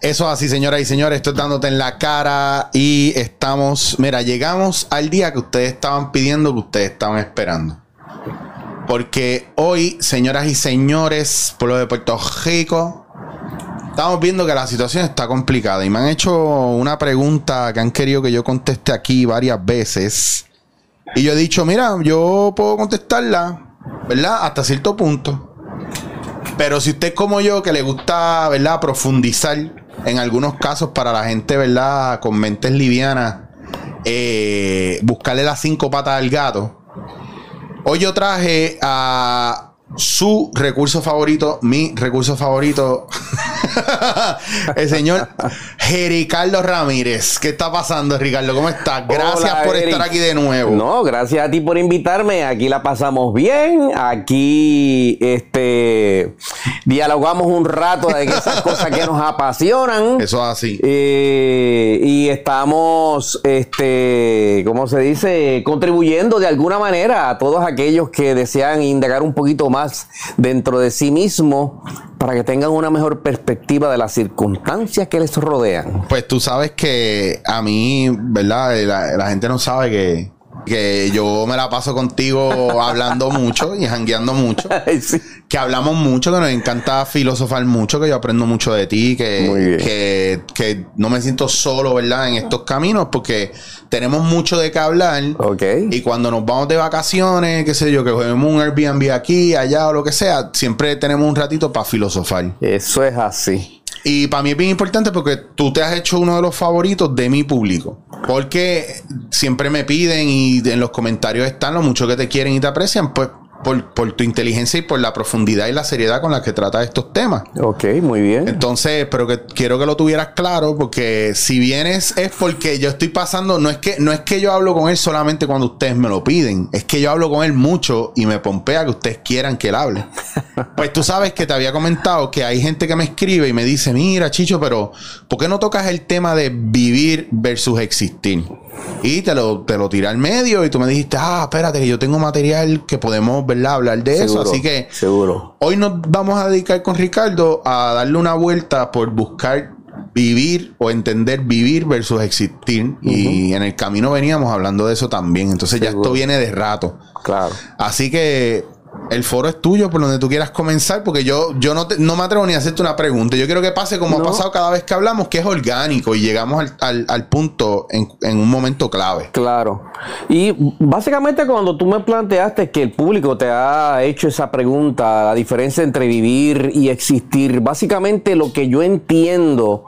Eso así, señoras y señores, estoy dándote en la cara y estamos, mira, llegamos al día que ustedes estaban pidiendo, que ustedes estaban esperando. Porque hoy, señoras y señores, pueblo de Puerto Rico, estamos viendo que la situación está complicada y me han hecho una pregunta que han querido que yo conteste aquí varias veces. Y yo he dicho, mira, yo puedo contestarla, ¿verdad? Hasta cierto punto. Pero si usted es como yo, que le gusta, ¿verdad? Profundizar en algunos casos para la gente, ¿verdad? Con mentes livianas, eh, buscarle las cinco patas al gato. Hoy yo traje a su recurso favorito, mi recurso favorito, el señor Ricardo Ramírez. ¿Qué está pasando, Ricardo? ¿Cómo estás? Gracias por estar aquí de nuevo. No, gracias a ti por invitarme. Aquí la pasamos bien. Aquí este dialogamos un rato de esas cosas que nos apasionan. Eso es así. Eh, y estamos, este, ¿cómo se dice? Contribuyendo de alguna manera a todos aquellos que desean indagar un poquito más dentro de sí mismo para que tengan una mejor perspectiva de las circunstancias que les rodean. Pues tú sabes que a mí, ¿verdad? La, gente no sabe que, que yo me la paso contigo hablando mucho y jangueando mucho. Que hablamos mucho, que nos encanta filosofar mucho, que yo aprendo mucho de ti, que, que, que, no me siento solo, ¿verdad? En estos caminos, porque tenemos mucho de qué hablar. Ok. Y cuando nos vamos de vacaciones, qué sé yo, que cogemos un Airbnb aquí, allá o lo que sea, siempre tenemos un ratito para filosofar. Eso es así. Y para mí es bien importante porque tú te has hecho uno de los favoritos de mi público. Porque siempre me piden y en los comentarios están lo mucho que te quieren y te aprecian. Pues por, tu inteligencia y por la profundidad y la seriedad con la que trata estos temas. Ok, muy bien. Entonces, pero que quiero que lo tuvieras claro, porque si vienes es porque yo estoy pasando, no es que, no es que yo hablo con él solamente cuando ustedes me lo piden, es que yo hablo con él mucho y me pompea que ustedes quieran que él hable. pues tú sabes que te había comentado que hay gente que me escribe y me dice, mira, Chicho, pero ¿por qué no tocas el tema de vivir versus existir? Y te lo, te lo tiré al medio y tú me dijiste, ah, espérate, que yo tengo material que podemos, ¿verdad? Hablar de eso. Así que seguro. hoy nos vamos a dedicar con Ricardo a darle una vuelta por buscar vivir o entender vivir versus existir. Y en el camino veníamos hablando de eso también. Entonces ya esto viene de rato. Claro. Así que el foro es tuyo por donde tú quieras comenzar, porque yo, yo no, no me atrevo ni a hacerte una pregunta. Yo quiero que pase como ha pasado cada vez que hablamos, que es orgánico y llegamos al, punto en, un momento clave. Claro. Y básicamente cuando tú me planteaste que el público te ha hecho esa pregunta, la diferencia entre vivir y existir, básicamente lo que yo entiendo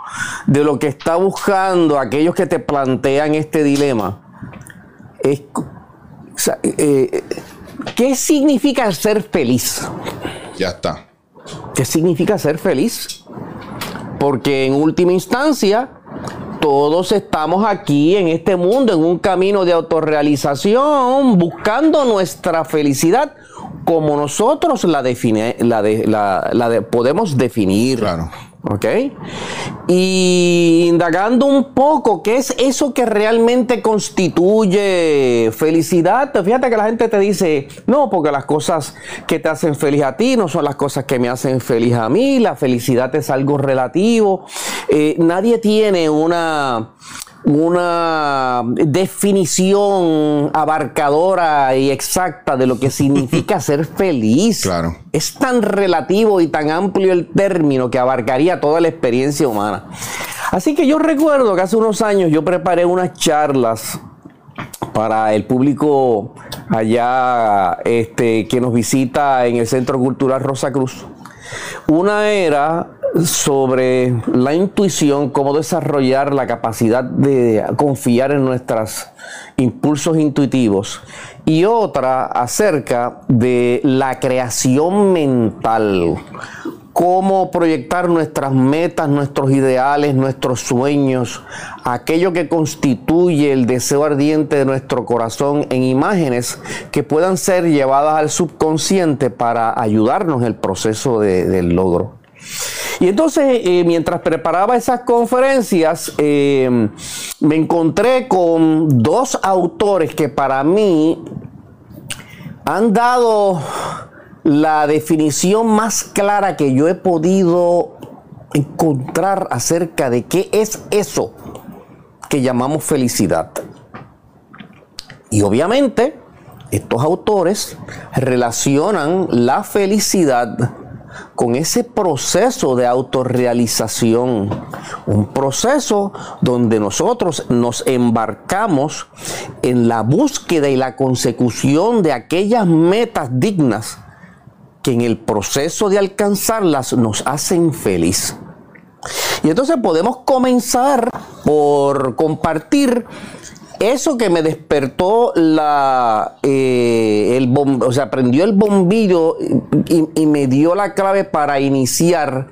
de lo que está buscando aquellos que te plantean este dilema es... Eh, ¿Qué significa ser feliz? Ya está. ¿Qué significa ser feliz? Porque en última instancia, todos estamos aquí en este mundo, en un camino de autorrealización, buscando nuestra felicidad como nosotros la, define, la, la podemos definir. Claro. ¿Ok? Y indagando un poco, ¿qué es eso que realmente constituye felicidad? Fíjate que la gente te dice, no, porque las cosas que te hacen feliz a ti no son las cosas que me hacen feliz a mí, la felicidad es algo relativo. Eh, nadie tiene una una definición abarcadora y exacta de lo que significa ser feliz. Claro. Es tan relativo y tan amplio el término que abarcaría toda la experiencia humana. Así que yo recuerdo que hace unos años yo preparé unas charlas para el público allá este, que nos visita en el Centro Cultural Rosa Cruz. Una era sobre la intuición, cómo desarrollar la capacidad de confiar en nuestros impulsos intuitivos y otra acerca de la creación mental, cómo proyectar nuestras metas, nuestros ideales, nuestros sueños, aquello que constituye el deseo ardiente de nuestro corazón en imágenes que puedan ser llevadas al subconsciente para ayudarnos en el proceso del logro. Y entonces, eh, mientras preparaba esas conferencias, eh, me encontré con dos autores que para mí han dado la definición más clara que yo he podido encontrar acerca de qué es eso que llamamos felicidad. Y obviamente, estos autores relacionan la felicidad con ese proceso de autorrealización, un proceso donde nosotros nos embarcamos en la búsqueda y la consecución de aquellas metas dignas que en el proceso de alcanzarlas nos hacen feliz. Y entonces podemos comenzar por compartir eso que me despertó la, eh, el o sea, prendió el bombillo y, y, me dio la clave para iniciar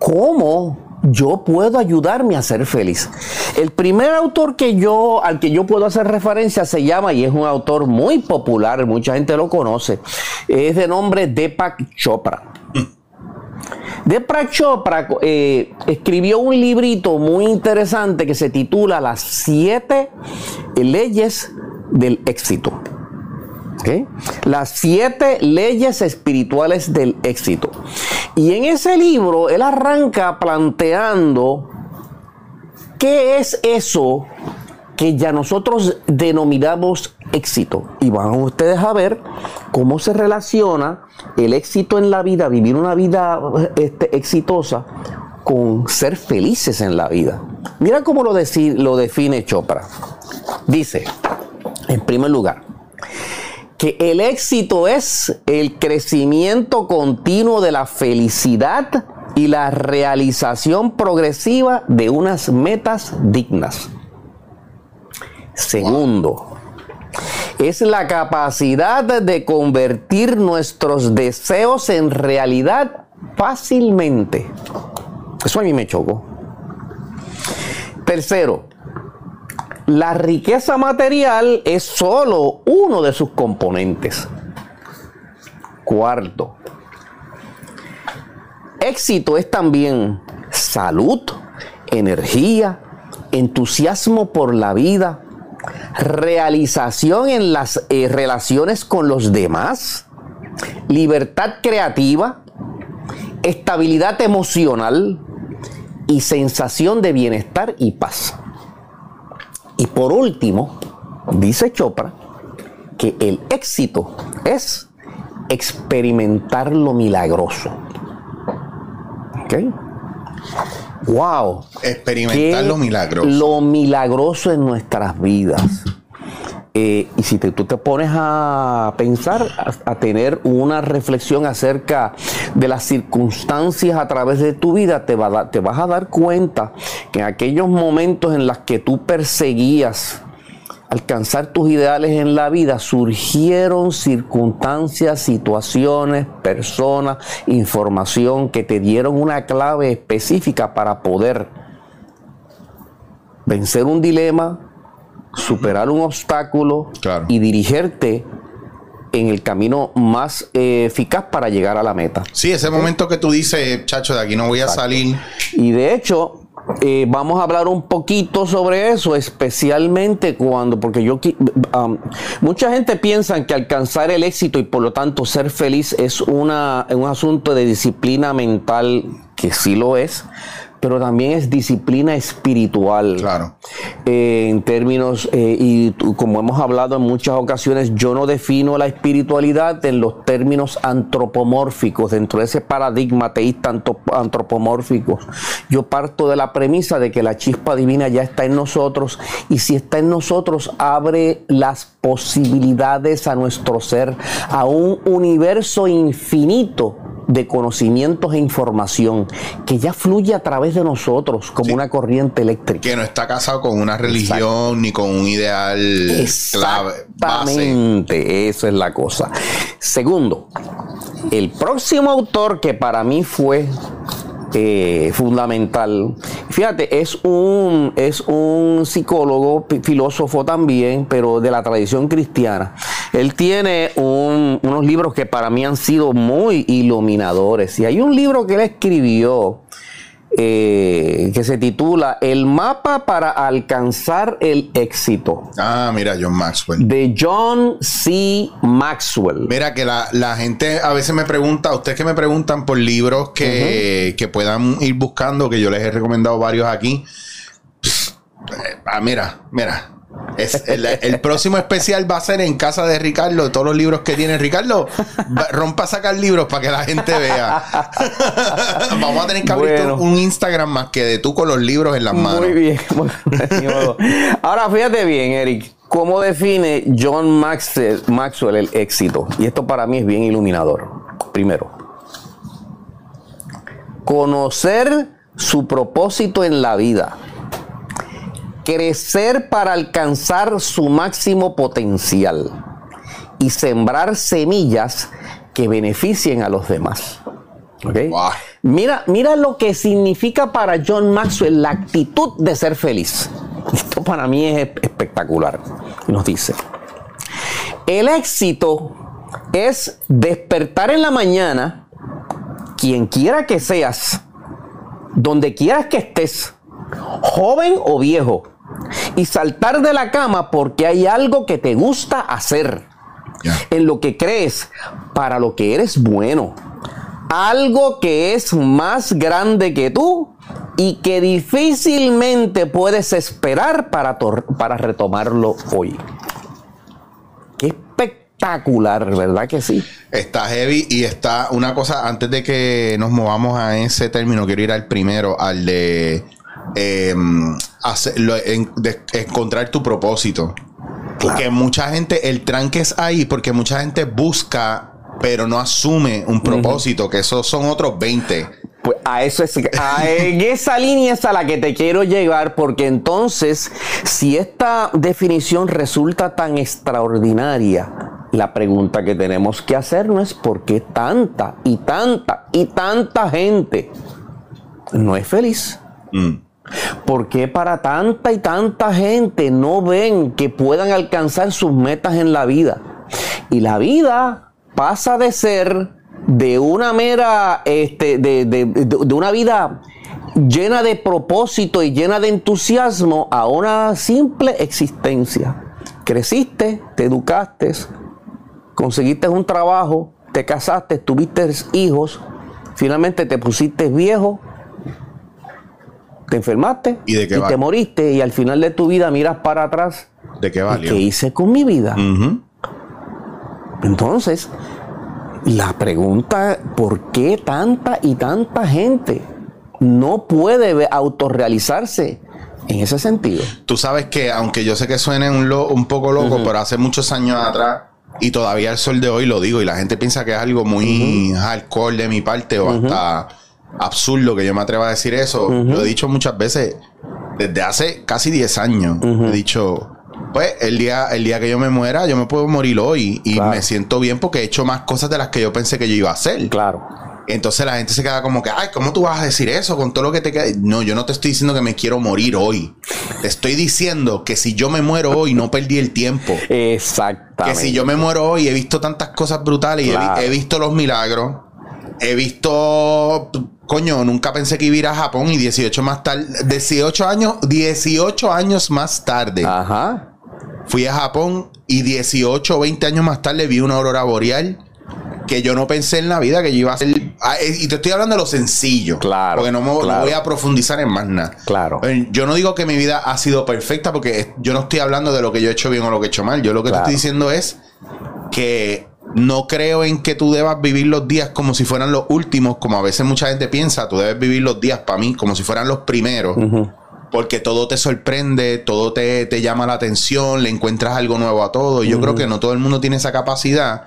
cómo yo puedo ayudarme a ser feliz. El primer autor que yo, al que yo puedo hacer referencia se llama, y es un autor muy popular, mucha gente lo conoce, es de nombre Deepak Chopra. Deepak Chopra eh, escribió un librito muy interesante que se titula Las siete leyes del éxito. Las siete leyes espirituales del éxito. Y en ese libro él arranca planteando qué es eso que ya nosotros denominamos éxito. Y van ustedes a ver cómo se relaciona el éxito en la vida, vivir una vida este, exitosa, con ser felices en la vida. Mira cómo lo, lo define Chopra. Dice, en primer lugar, que el éxito es el crecimiento continuo de la felicidad y la realización progresiva de unas metas dignas. Segundo, es la capacidad de convertir nuestros deseos en realidad fácilmente. Eso a mí me chocó. Tercero, la riqueza material es solo uno de sus componentes. Cuarto, éxito es también salud, energía, entusiasmo por la vida, realización en las eh, relaciones con los demás, libertad creativa, estabilidad emocional y sensación de bienestar y paz. Y por último, dice Chopra, que el éxito es experimentar lo milagroso. ¿Ok? Wow. Experimentar lo milagroso. Lo milagroso en nuestras vidas. Eh, y si tú te pones a pensar, a, tener una reflexión acerca de las circunstancias a través de tu vida, te, te vas a dar cuenta que en aquellos momentos en los que tú perseguías alcanzar tus ideales en la vida, surgieron circunstancias, situaciones, personas, información que te dieron una clave específica para poder vencer un dilema, superar un obstáculo y dirigirte en el camino más eh, eficaz para llegar a la meta. Sí, ese momento que tú dices, chacho, de aquí no voy a salir. Y de hecho, eh, vamos a hablar un poquito sobre eso, especialmente cuando, porque yo, um, mucha gente piensa que alcanzar el éxito y por lo tanto ser feliz es una, un asunto de disciplina mental, que sí lo es, pero también es disciplina espiritual. Claro. Eh, en términos, eh, y como hemos hablado en muchas ocasiones, yo no defino la espiritualidad en los términos antropomórficos, dentro de ese paradigma teísta antropomórfico. Yo parto de la premisa de que la chispa divina ya está en nosotros y si está en nosotros abre las posibilidades a nuestro ser, a un universo infinito de conocimientos e información que ya fluye a través de nosotros como una corriente eléctrica. Que no está casado con una religión ni con un ideal Exactamente, eso es la cosa. Segundo, el próximo autor que para mí fue eh, fundamental. Fíjate, es un, es un psicólogo, filósofo también, pero de la tradición cristiana. Él tiene unos libros que para mí han sido muy iluminadores. Y hay un libro que él escribió eh, que se titula El mapa para alcanzar el éxito. Ah, mira, John Maxwell. De John C. Maxwell. Mira que la, gente a veces me pregunta, ustedes que me preguntan por libros que, que puedan ir buscando, que yo les he recomendado varios aquí. Eh, ah, mira, mira, el, próximo especial va a ser en casa de Ricardo, todos los libros que tiene Ricardo. rompa a sacar libros para que la gente vea. Vamos a tener que abrir un Instagram más que de tú con los libros en las manos. Muy bien. Ahora fíjate bien, Eric. ¿Cómo define John Maxwell, Maxwell el éxito? Y esto para mí es bien iluminador. Primero, conocer su propósito en la vida crecer para alcanzar su máximo potencial y sembrar semillas que beneficien a los demás. Mira, mira lo que significa para John Maxwell la actitud de ser feliz. Esto para mí es espectacular. Nos dice, el éxito es despertar en la mañana, quien quiera que seas, donde quieras que estés, joven o viejo, y saltar de la cama porque hay algo que te gusta hacer, en lo que crees, para lo que eres bueno. Algo que es más grande que tú y que difícilmente puedes esperar para, para retomarlo hoy. Qué espectacular, ¿verdad que sí? Está heavy y está una cosa, antes de que nos movamos a ese término, quiero ir al primero, al de eh, encontrar tu propósito. Porque mucha gente, el tranque es ahí porque mucha gente busca, pero no asume un propósito, que esos son otros 20. Pues a eso es, en esa línea es a la que te quiero llegar, porque entonces, si esta definición resulta tan extraordinaria, la pregunta que tenemos que hacer no es por qué tanta y tanta y tanta gente no es feliz. Mm. ¿Por qué para tanta y tanta gente no ven que puedan alcanzar sus metas en la vida? Y la vida pasa de ser de una mera, este, de, de una vida llena de propósito y llena de entusiasmo a una simple existencia. Creciste, te educaste, conseguiste un trabajo, te casaste, tuviste hijos, finalmente te pusiste viejo te enfermaste y, te moriste y al final de tu vida miras para atrás. ¿De qué valió? ¿Qué hice con mi vida? Entonces, la pregunta, ¿por qué tanta y tanta gente no puede autorrealizarse en ese sentido? Tú sabes que, aunque yo sé que suene un, un poco loco, pero hace muchos años atrás, y todavía el sol de hoy lo digo, y la gente piensa que es algo muy hardcore de mi parte o hasta absurdo que yo me atreva a decir eso. Lo he dicho muchas veces desde hace casi 10 años. He dicho, pues el día, el día que yo me muera, yo me puedo morir hoy y me siento bien porque he hecho más cosas de las que yo pensé que yo iba a hacer. Claro. Entonces la gente se queda como que, ay, ¿cómo tú vas a decir eso con todo lo que te queda? No, yo no te estoy diciendo que me quiero morir hoy. Te estoy diciendo que si yo me muero hoy, no perdí el tiempo. Exactamente. Que si yo me muero hoy, he visto tantas cosas brutales y he, visto los milagros. He visto Coño, nunca pensé que iba a ir a Japón y 18 más tarde, 18 años, 18 años más tarde. Ajá. Fui a Japón y 18 o 20 años más tarde vi una aurora boreal que yo no pensé en la vida que yo iba a hacer. Ah, eh, y te estoy hablando de lo sencillo. Claro. Porque no me voy a profundizar en más nada. Claro. Eh, yo no digo que mi vida ha sido perfecta porque yo no estoy hablando de lo que yo he hecho bien o lo que he hecho mal. Yo lo que te estoy diciendo es que no creo en que tú debas vivir los días como si fueran los últimos, como a veces mucha gente piensa, tú debes vivir los días para mí como si fueran los primeros, porque todo te sorprende, todo te, llama la atención, le encuentras algo nuevo a todo. Y yo creo que no todo el mundo tiene esa capacidad.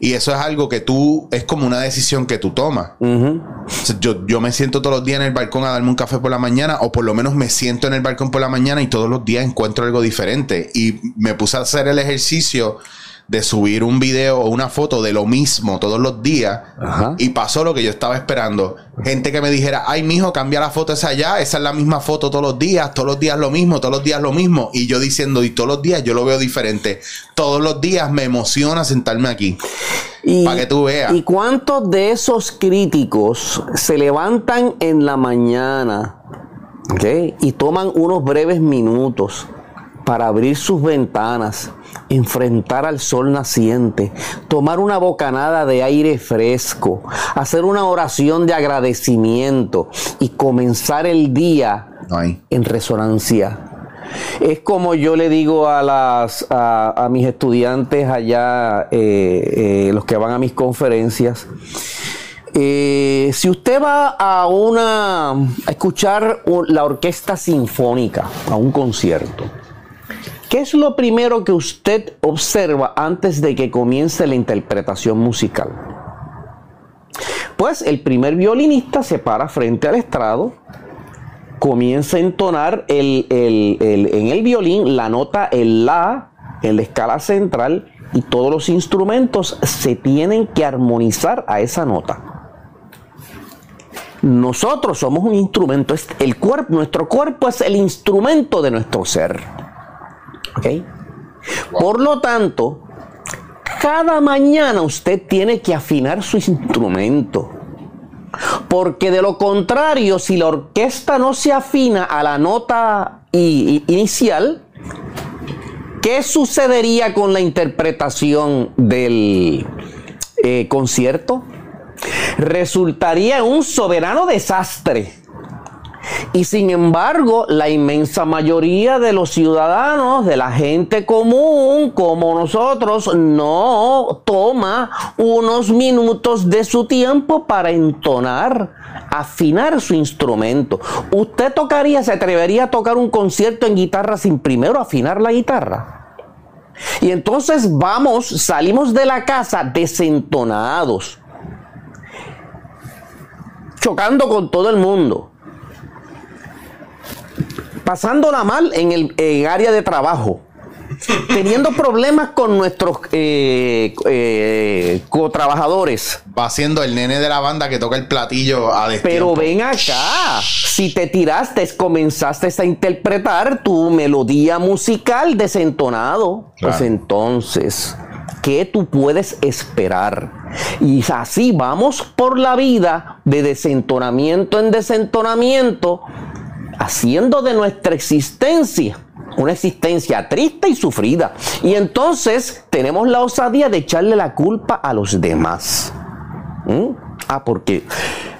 Y eso es algo que tú, es como una decisión que tú tomas. yo, yo me siento todos los días en el balcón a darme un café por la mañana, o por lo menos me siento en el balcón por la mañana y todos los días encuentro algo diferente. Y me puse a hacer el ejercicio de subir un video o una foto de lo mismo todos los días Ajá. y pasó lo que yo estaba esperando. Gente que me dijera, ay, mijo, cambia la foto esa allá, esa es la misma foto todos los días, todos los días lo mismo, todos los días lo mismo. Y yo diciendo, y todos los días yo lo veo diferente. Todos los días me emociona sentarme aquí. Y, Pa' que tú veas. ¿Y cuántos de esos críticos se levantan en la mañana ¿ok? y toman unos breves minutos para abrir sus ventanas, enfrentar al sol naciente, tomar una bocanada de aire fresco, hacer una oración de agradecimiento y comenzar el día en resonancia. Es como yo le digo a las a, a mis estudiantes allá, eh, eh, los que van a mis conferencias. eh, si usted va a una a escuchar la orquesta sinfónica, a un concierto, ¿qué es lo primero que usted observa antes de que comience la interpretación musical? Pues el primer violinista se para frente al estrado, comienza a entonar el- el- el- en el violín la nota el la en la escala central y todos los instrumentos se tienen que armonizar a esa nota. Nosotros somos un instrumento, el cuerpo, nuestro cuerpo es el instrumento de nuestro ser. Por lo tanto, cada mañana usted tiene que afinar su instrumento. Porque de lo contrario, si la orquesta no se afina a la nota inicial, ¿qué sucedería con la interpretación del eh, concierto? Resultaría un soberano desastre. Y sin embargo, la inmensa mayoría de los ciudadanos, de la gente común como nosotros, no toma unos minutos de su tiempo para entonar, afinar su instrumento. ¿Usted tocaría, se atrevería a tocar un concierto en guitarra sin primero afinar la guitarra? Y entonces vamos, salimos de la casa desentonados, chocando con todo el mundo pasándola mal en el en área de trabajo, teniendo problemas con nuestros eh, eh, cotrabajadores. Va siendo el nene de la banda que toca el platillo a Pero destiempo. ven acá, si te tiraste, comenzaste a interpretar tu melodía musical desentonado, pues entonces, ¿qué tú puedes esperar? Y así vamos por la vida de desentonamiento en desentonamiento, haciendo de nuestra existencia una existencia triste y sufrida. Y entonces tenemos la osadía de echarle la culpa a los demás. ¿Mm? Ah, porque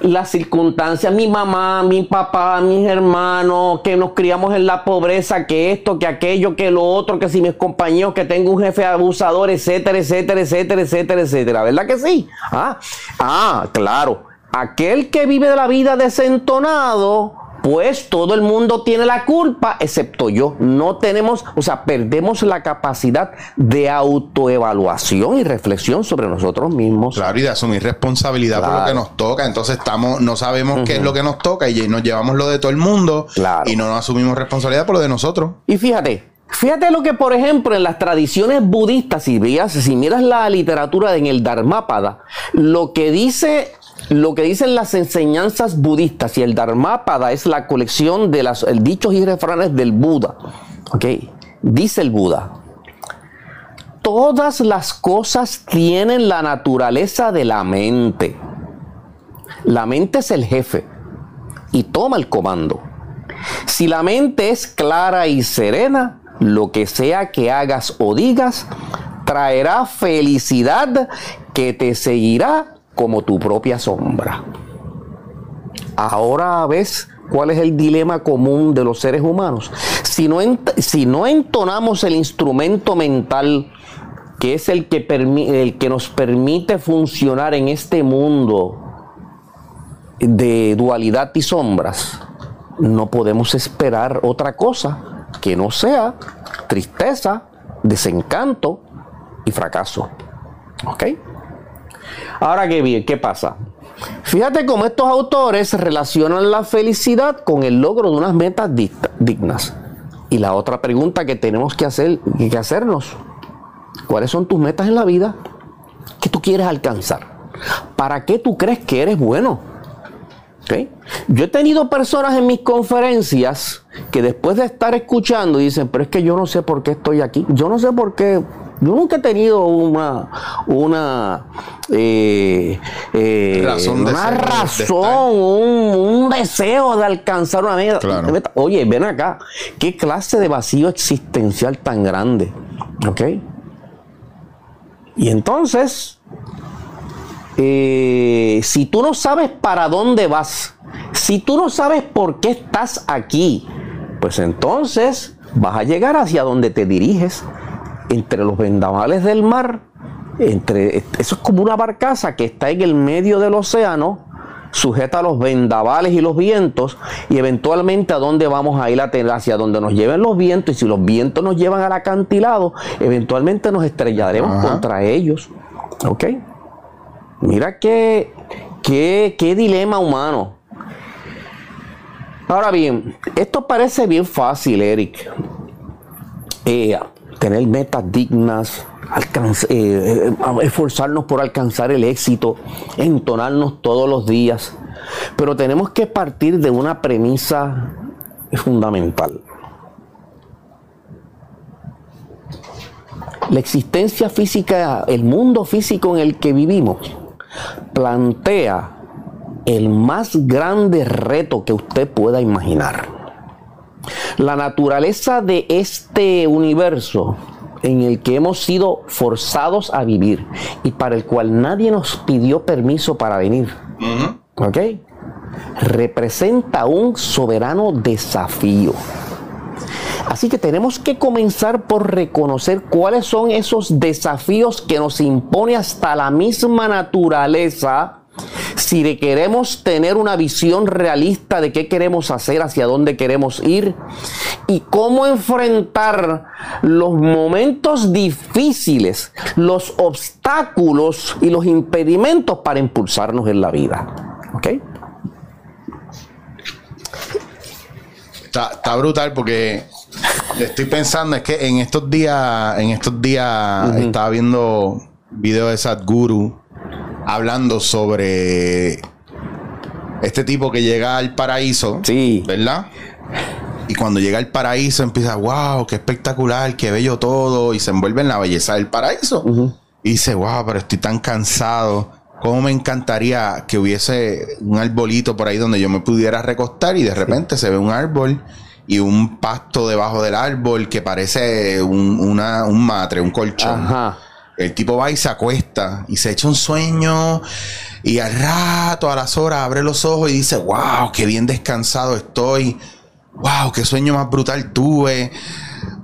las circunstancias, mi mamá, mi papá, mis hermanos, que nos criamos en la pobreza, que esto, que aquello, que lo otro, que si mis compañeros, que tengo un jefe abusador, etcétera, etcétera, etcétera, etcétera, etcétera. ¿Verdad que sí? Ah, ah, claro. Aquel que vive de la vida desentonado, pues todo el mundo tiene la culpa, excepto yo. No tenemos, o sea, perdemos la capacidad de autoevaluación y reflexión sobre nosotros mismos. Claro, y de asumir responsabilidad por lo que nos toca. Entonces estamos, no sabemos qué es lo que nos toca y nos llevamos lo de todo el mundo Claro. y no nos asumimos responsabilidad por lo de nosotros. Y fíjate, fíjate lo que, por ejemplo, en las tradiciones budistas, si, veas, si miras la literatura en el Dharmápada, lo que dice. Lo que dicen las enseñanzas budistas y el Dharmápada es la colección de los dichos y refranes del Buda. ¿ok? Dice el Buda, todas las cosas tienen la naturaleza de la mente. La mente es el jefe y toma el comando. Si la mente es clara y serena, lo que sea que hagas o digas traerá felicidad que te seguirá como tu propia sombra. Ahora ves cuál es el dilema común de los seres humanos. Si no, entonamos el instrumento mental, que es el que, el que nos permite funcionar en este mundo de dualidad y sombras, no podemos esperar otra cosa que no sea tristeza, desencanto y fracaso. ¿Ok? Ahora qué bien, ¿qué pasa? Fíjate cómo estos autores relacionan la felicidad con el logro de unas metas dignas. Y la otra pregunta que tenemos que, hacer, que hacernos, ¿Cuáles son tus metas en la vida? ¿Qué tú quieres alcanzar? ¿Para qué tú crees que eres bueno? Yo he tenido personas en mis conferencias que después de estar escuchando dicen, pero es que yo no sé por qué estoy aquí. Yo no sé por qué. Yo nunca he tenido una, una, eh, eh, razón, una razón un, deseo de alcanzar una meta. Oye, ven acá, ¿qué clase de vacío existencial tan grande? ¿Ok? Y entonces, eh, si tú no sabes para dónde vas, si tú no sabes por qué estás aquí, pues entonces vas a llegar hacia donde te diriges, entre los vendavales del mar, entre, eso es como una barcaza que está en el medio del océano, sujeta a los vendavales y los vientos, y eventualmente a dónde vamos a ir a tener, hacia donde nos lleven los vientos, y si los vientos nos llevan al acantilado, eventualmente nos estrellaremos contra ellos. ¿Ok? Mira qué, qué, dilema humano. Ahora bien, esto parece bien fácil, Eric. Eh, tener metas dignas, eh, eh, esforzarnos por alcanzar el éxito, entonarnos todos los días. Pero tenemos que partir de una premisa fundamental. La existencia física, el mundo físico en el que vivimos, plantea el más grande reto que usted pueda imaginar. La naturaleza de este universo en el que hemos sido forzados a vivir y para el cual nadie nos pidió permiso para venir. ¿Ok? Representa un soberano desafío. Así que tenemos que comenzar por reconocer cuáles son esos desafíos que nos impone hasta la misma naturaleza si queremos tener una visión realista de qué queremos hacer, hacia dónde queremos ir y cómo enfrentar los momentos difíciles, los obstáculos y los impedimentos para impulsarnos en la vida. ¿Ok? Está, brutal porque estoy pensando, es que en estos días, en estos días estaba viendo videos de Sadhguru hablando sobre este tipo que llega al paraíso. Sí. ¿Verdad? Y cuando llega al paraíso empieza, wow, qué espectacular, qué bello todo, y se envuelve en la belleza del paraíso. Y dice, wow, pero estoy tan cansado. ¿Cómo me encantaría que hubiese un arbolito por ahí donde yo me pudiera recostar y de repente se ve un árbol y un pasto debajo del árbol que parece un, una, un matre, un colchón. El tipo va y se acuesta y se echa un sueño y al rato, a las horas, abre los ojos y dice, wow, qué bien descansado estoy. Wow, qué sueño más brutal tuve.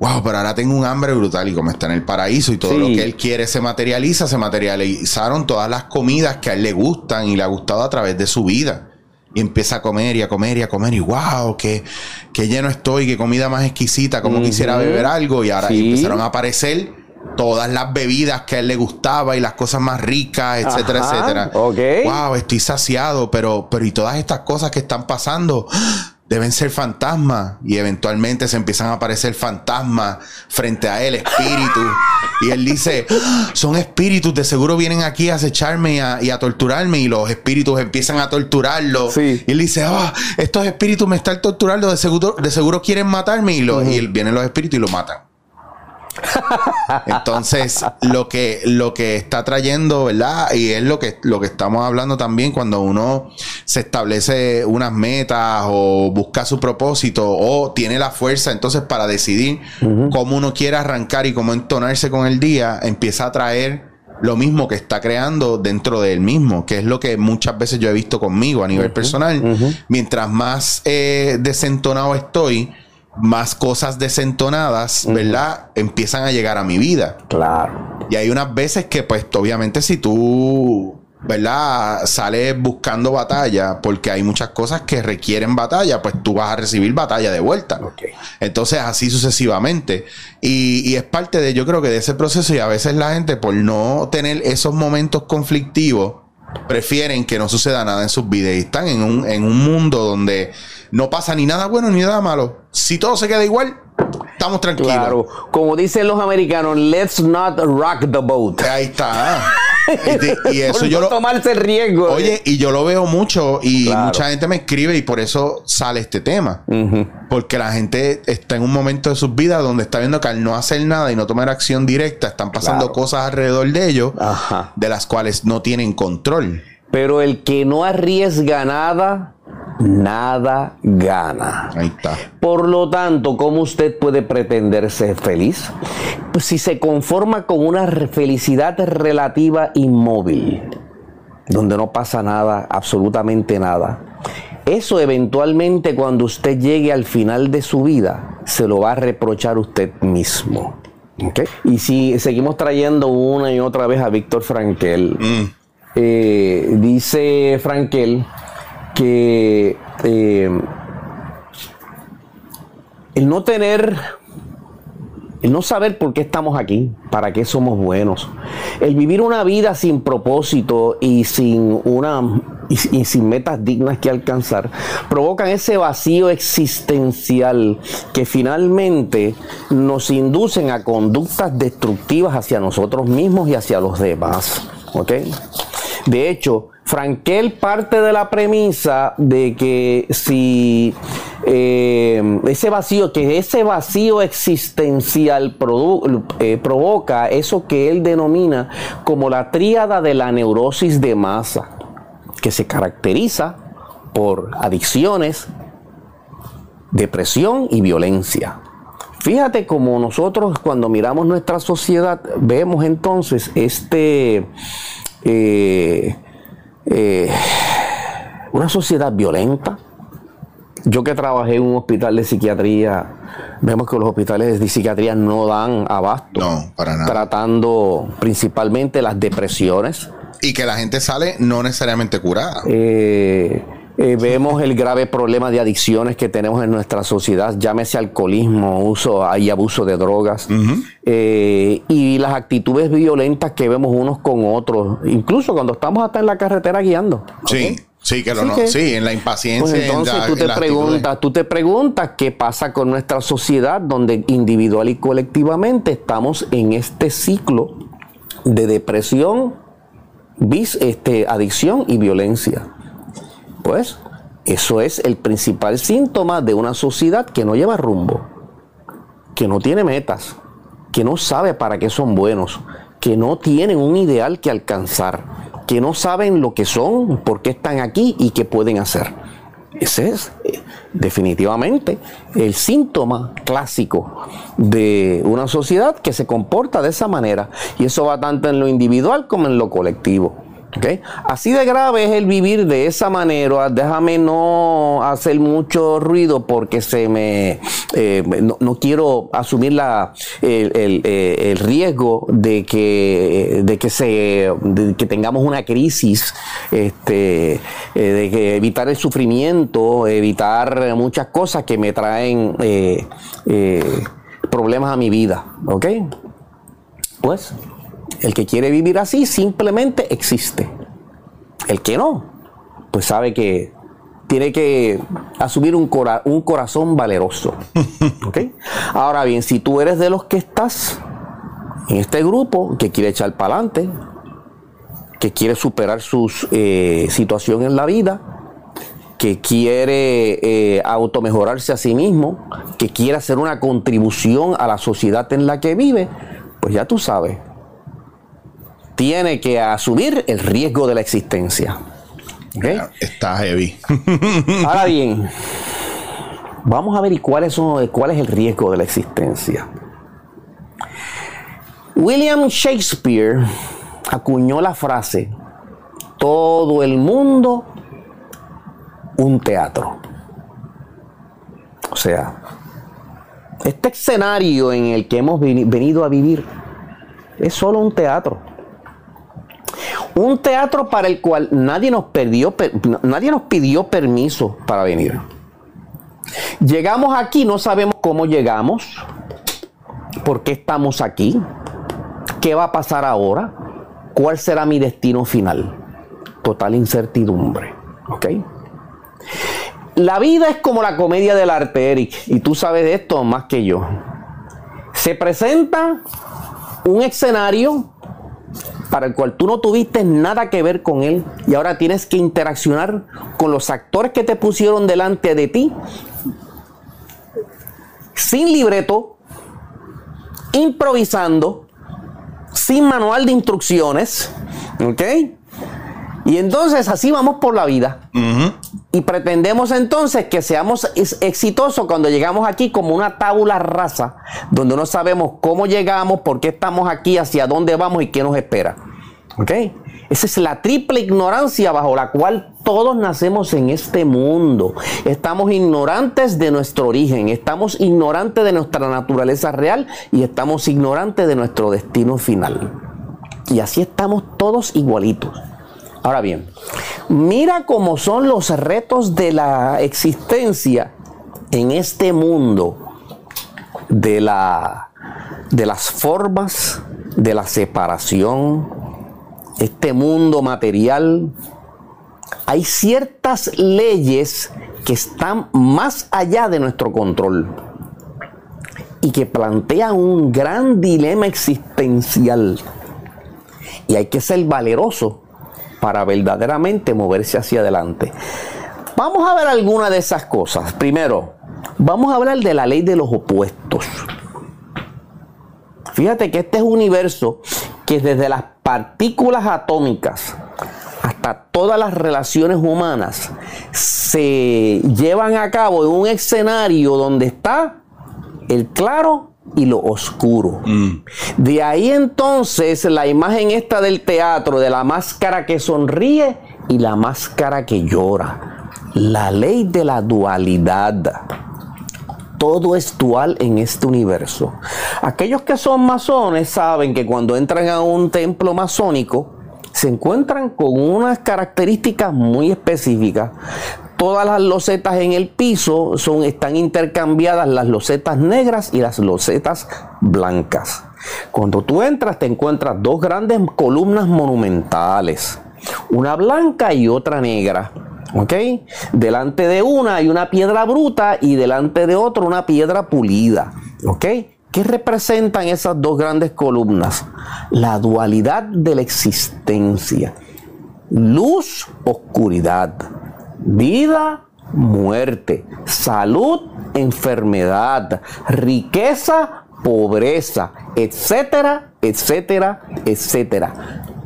Wow, pero ahora tengo un hambre brutal y como está en el paraíso y todo lo que él quiere se materializa, se materializaron todas las comidas que a él le gustan y le ha gustado a través de su vida. Y empieza a comer y a comer y a comer y wow, qué, qué lleno estoy, qué comida más exquisita, como quisiera beber algo y ahora empezaron a aparecer todas las bebidas que a él le gustaba y las cosas más ricas, etcétera, etcétera. Wow, estoy saciado, pero, pero y todas estas cosas que están pasando deben ser fantasmas y eventualmente se empiezan a aparecer fantasmas frente a él, espíritus. y él dice, son espíritus, de seguro vienen aquí a acecharme y a, torturarme y los espíritus empiezan a torturarlo. Y él dice, ah, estos espíritus me están torturando, de seguro, de seguro quieren matarme y, lo, y vienen los espíritus y lo matan. Entonces, lo que, lo que está trayendo, ¿verdad? Y es lo que, lo que estamos hablando también cuando uno se establece unas metas o busca su propósito o tiene la fuerza entonces para decidir cómo uno quiere arrancar y cómo entonarse con el día, empieza a traer lo mismo que está creando dentro de él mismo, que es lo que muchas veces yo he visto conmigo a nivel personal. Mientras más eh, desentonado estoy, más cosas desentonadas, ¿verdad? Empiezan a llegar a mi vida. Claro. Y hay unas veces que, pues, obviamente, si tú, ¿verdad? Sales buscando batalla, porque hay muchas cosas que requieren batalla, pues tú vas a recibir batalla de vuelta. Entonces, así sucesivamente. Y, y es parte de, yo creo que de ese proceso, y a veces la gente, por no tener esos momentos conflictivos, prefieren que no suceda nada en sus vidas. Y están en un, en un mundo donde no pasa ni nada bueno ni nada malo. Si todo se queda igual, estamos tranquilos. Claro, como dicen los americanos, let's not rock the boat. Ahí está. y, eso yo lo, tomarse riesgo. Oye, y yo lo veo mucho y mucha gente me escribe y por eso sale este tema. Porque la gente está en un momento de sus vidas donde está viendo que al no hacer nada y no tomar acción directa, están pasando cosas alrededor de ellos de las cuales no tienen control. Pero el que no arriesga nada, nada gana. Ahí está. Por lo tanto, ¿cómo usted puede pretender ser feliz? Pues si se conforma con una felicidad relativa inmóvil, donde no pasa nada, absolutamente nada. Eso eventualmente cuando usted llegue al final de su vida, se lo va a reprochar usted mismo. Y si seguimos trayendo una y otra vez a Víctor Frankel, mm. eh, dice Frankel que eh, el no tener, el no saber por qué estamos aquí, para qué somos buenos, el vivir una vida sin propósito y sin una y, sin metas dignas que alcanzar, provocan ese vacío existencial que finalmente nos inducen a conductas destructivas hacia nosotros mismos y hacia los demás. ¿ok? De hecho, Frankel parte de la premisa de que si eh, ese vacío, que ese vacío existencial eh, provoca eso que él denomina como la tríada de la neurosis de masa, que se caracteriza por adicciones, depresión y violencia. Fíjate como nosotros cuando miramos nuestra sociedad vemos entonces este... Eh, eh, una sociedad violenta. Yo que trabajé en un hospital de psiquiatría, vemos que los hospitales de psiquiatría no dan abasto. No, para nada. Tratando principalmente las depresiones. Y que la gente sale no necesariamente curada. Eh, eh, vemos el grave problema de adicciones que tenemos en nuestra sociedad, llámese alcoholismo, uso y abuso de drogas, eh, y las actitudes violentas que vemos unos con otros, incluso cuando estamos hasta en la carretera guiando. Sí. Sí, que, lo sí, en la impaciencia. Pues entonces tú te preguntas, tú te preguntas qué pasa con nuestra sociedad donde individual y colectivamente estamos en este ciclo de depresión, bis, este, adicción y violencia. Pues eso es el principal síntoma de una sociedad que no lleva rumbo, que no tiene metas, que no sabe para qué son buenos, que no tienen un ideal que alcanzar, que no saben lo que son, por qué están aquí y qué pueden hacer. Ese es eh, definitivamente el síntoma clásico de una sociedad que se comporta de esa manera. Y eso va tanto en lo individual como en lo colectivo. Así de grave es el vivir de esa manera. Déjame no hacer mucho ruido porque se me eh, no, quiero asumir la, el, riesgo de que, de que se que tengamos una crisis, este, eh, de evitar el sufrimiento, evitar muchas cosas que me traen eh, problemas a mi vida. ¿Ok? Pues el que quiere vivir así simplemente existe. El que no, pues sabe que tiene que asumir un, un corazón valeroso. Ahora bien, si tú eres de los que estás en este grupo que quiere echar para adelante, que quiere superar su eh, situación en la vida, que quiere eh, automejorarse a sí mismo, que quiere hacer una contribución a la sociedad en la que vive, pues ya tú sabes, tiene que asumir el riesgo de la existencia. Está heavy. Ahora bien, vamos a ver cuál es, cuál es el riesgo de la existencia. William Shakespeare acuñó la frase, todo el mundo un teatro. O sea, este escenario en el que hemos venido a vivir es solo un teatro. Un teatro para el cual nadie nos, perdió, nadie nos pidió permiso para venir. Llegamos aquí, no sabemos cómo llegamos, por qué estamos aquí, qué va a pasar ahora, cuál será mi destino final. Total incertidumbre. ¿Ok? La vida es como la comedia del arte, Eric, y tú sabes de esto más que yo. Se presenta un escenario para el cual tú no tuviste nada que ver con él y ahora tienes que interaccionar con los actores que te pusieron delante de ti sin libreto, improvisando, sin manual de instrucciones, ¿ok? Y entonces así vamos por la vida. Y pretendemos entonces que seamos exitosos cuando llegamos aquí como una tábula rasa, donde no sabemos cómo llegamos, por qué estamos aquí, hacia dónde vamos y qué nos espera. ¿Ok? Esa es la triple ignorancia bajo la cual todos nacemos en este mundo. Estamos ignorantes de nuestro origen, estamos ignorantes de nuestra naturaleza real y estamos ignorantes de nuestro destino final. Y así estamos todos igualitos. Ahora bien, mira cómo son los retos de la existencia en este mundo de, la, de las formas, de la separación, este mundo material. Hay ciertas leyes que están más allá de nuestro control y que plantean un gran dilema existencial. Y hay que ser valeroso para verdaderamente moverse hacia adelante. Vamos a ver alguna de esas cosas. Primero, vamos a hablar de la ley de los opuestos. Fíjate que este es un universo que desde las partículas atómicas hasta todas las relaciones humanas se llevan a cabo en un escenario donde está el claro y lo oscuro. Mm. De ahí entonces la imagen esta del teatro, de la máscara que sonríe y la máscara que llora. La ley de la dualidad. Todo es dual en este universo. Aquellos que son masones saben que cuando entran a un templo masónico, se encuentran con unas características muy específicas todas las losetas en el piso son, están intercambiadas las losetas negras y las losetas blancas. Cuando tú entras te encuentras dos grandes columnas monumentales, una blanca y otra negra. Delante de una hay una piedra bruta y delante de otra una piedra pulida. ¿Qué representan esas dos grandes columnas? La dualidad de la existencia. Luz, oscuridad vida, muerte, salud, enfermedad, riqueza, pobreza, etcétera, etcétera, etcétera.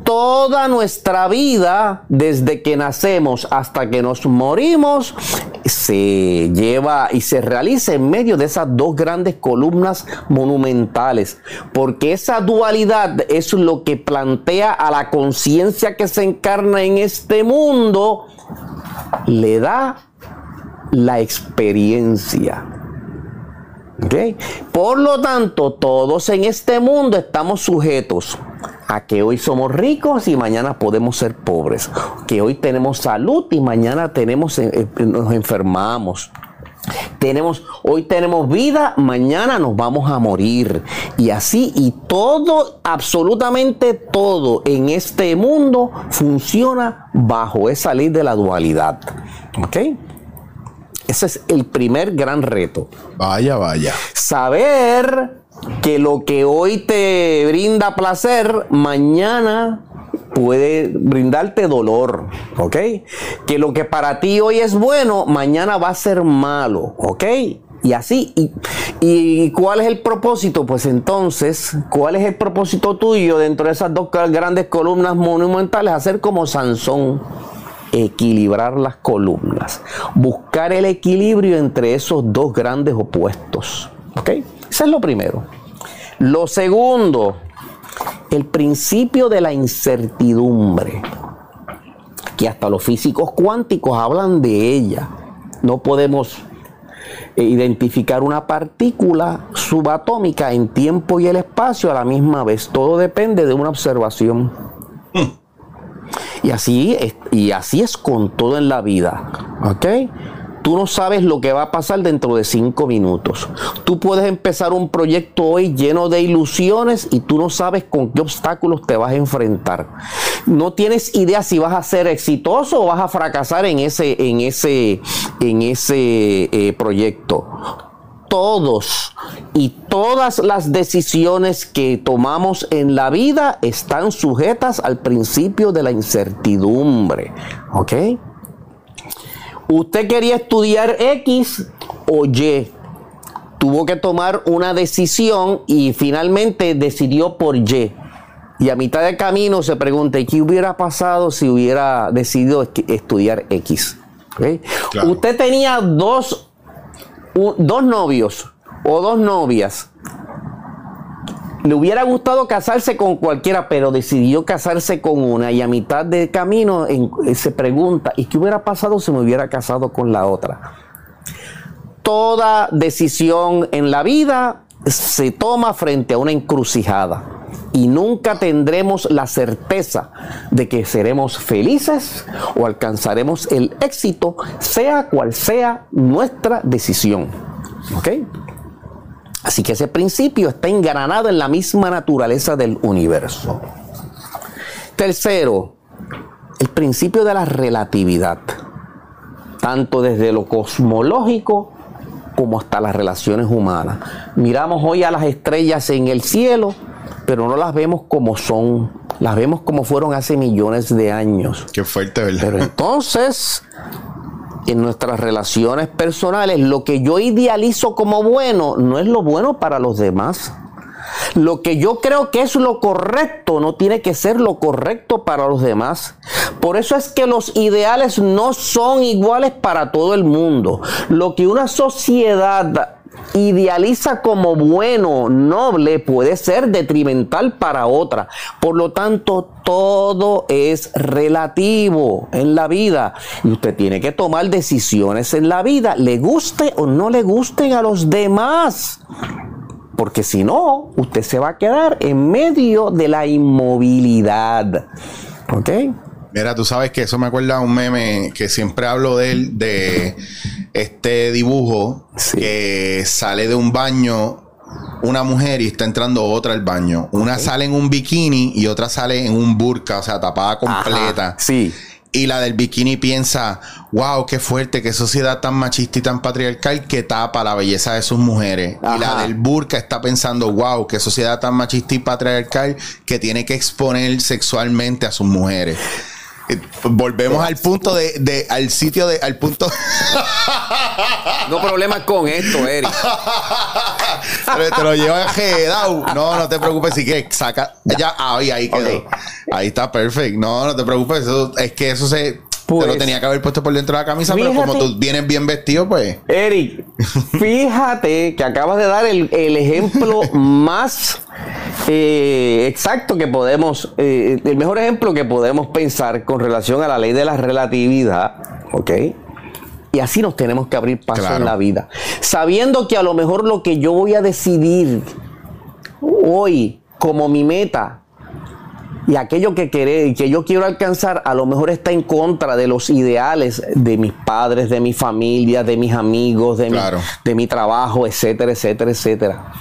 Toda nuestra vida, desde que nacemos hasta que nos morimos, se lleva y se realiza en medio de esas dos grandes columnas monumentales, porque esa dualidad es lo que plantea a la conciencia que se encarna en este mundo le da la experiencia. Por lo tanto, todos en este mundo estamos sujetos a que hoy somos ricos y mañana podemos ser pobres, que hoy tenemos salud y mañana tenemos, eh, eh, nos enfermamos. Tenemos, hoy tenemos vida, mañana nos vamos a morir. Y así, y todo, absolutamente todo en este mundo funciona bajo esa ley de la dualidad. ¿Ok? Ese es el primer gran reto. Vaya, vaya. Saber que lo que hoy te brinda placer, mañana puede brindarte dolor, ¿ok? Que lo que para ti hoy es bueno, mañana va a ser malo, ¿ok? Y así, y, cuál es el propósito? Pues entonces, ¿cuál es el propósito tuyo dentro de esas dos grandes columnas monumentales? Hacer como Sansón, equilibrar las columnas, buscar el equilibrio entre esos dos grandes opuestos, ¿ok? Eso es lo primero. Lo segundo, el principio de la incertidumbre, que hasta los físicos cuánticos hablan de ella. No podemos eh, identificar una partícula subatómica en tiempo y el espacio a la misma vez. Todo depende de una observación. Hmm. Y así, es, y así es con todo en la vida. ¿Ok? Tú no sabes lo que va a pasar dentro de cinco minutos. Tú puedes empezar un proyecto hoy lleno de ilusiones y tú no sabes con qué obstáculos te vas a enfrentar. No tienes idea si vas a ser exitoso o vas a fracasar en ese, en ese, en ese eh, proyecto todos y todas las decisiones que tomamos en la vida están sujetas al principio de la incertidumbre. ¿Ok? Usted quería estudiar X o Y. Tuvo que tomar una decisión y finalmente decidió por Y. Y a mitad de camino se pregunta, ¿qué hubiera pasado si hubiera decidido estudiar X? Usted tenía dos, dos novios o dos novias. Le hubiera gustado casarse con cualquiera, pero decidió casarse con una y a mitad de camino se pregunta, ¿y qué hubiera pasado si me hubiera casado con la otra? Toda decisión en la vida se toma frente a una encrucijada y nunca tendremos la certeza de que seremos felices o alcanzaremos el éxito, sea cual sea nuestra decisión. ¿Ok? Así que ese principio está engranado en la misma naturaleza del universo. Tercero, el principio de la relatividad, tanto desde lo cosmológico como hasta las relaciones humanas. Miramos hoy a las estrellas en el cielo, pero no las vemos como son, las vemos como fueron hace millones de años. Qué fuerte, ¿verdad? Pero entonces, en nuestras relaciones personales, lo que yo idealizo como bueno no es lo bueno para los demás. Lo que yo creo que es lo correcto no tiene que ser lo correcto para los demás. Por eso es que los ideales no son iguales para todo el mundo. Lo que una sociedad idealiza como bueno, noble, puede ser detrimental para otra. Por lo tanto, todo es relativo en la vida. Y usted tiene que tomar decisiones en la vida, le guste o no le gusten a los demás. Porque si no, usted se va a quedar en medio de la inmovilidad. ¿Ok? Mira, tú sabes que eso me acuerda a un meme que siempre hablo de él, de este dibujo que sale de un baño una mujer y está entrando otra al baño. Una sale en un bikini y otra sale en un burka, o sea, tapada completa. sí. Y la del bikini piensa, wow, qué fuerte, qué sociedad tan machista y tan patriarcal que tapa la belleza de sus mujeres. Y la del burka está pensando, wow, qué sociedad tan machista y patriarcal que tiene que exponer sexualmente a sus mujeres. Eh, volvemos al punto de, de, al sitio de al punto. No problemas con esto Eric. Te lo lleva a no no te preocupes si que saca. Ya ahí ahí quedó. Ahí está perfecto no no te preocupes es que eso se te lo pues, tenía que haber puesto por dentro de la camisa, pero como tú vienes bien vestido, pues. Eric, fíjate que acabas de dar el, ejemplo más eh, exacto que podemos, eh, el mejor ejemplo que podemos pensar con relación a la ley de la relatividad, ¿ok? Y así nos tenemos que abrir paso en la vida. Sabiendo que a lo mejor lo que yo voy a decidir hoy como mi meta y aquello que, que yo quiero alcanzar a lo mejor está en contra de los ideales de mis padres, de mi familia, de mis amigos, de, mi, de mi trabajo, etcétera, etcétera, etcétera.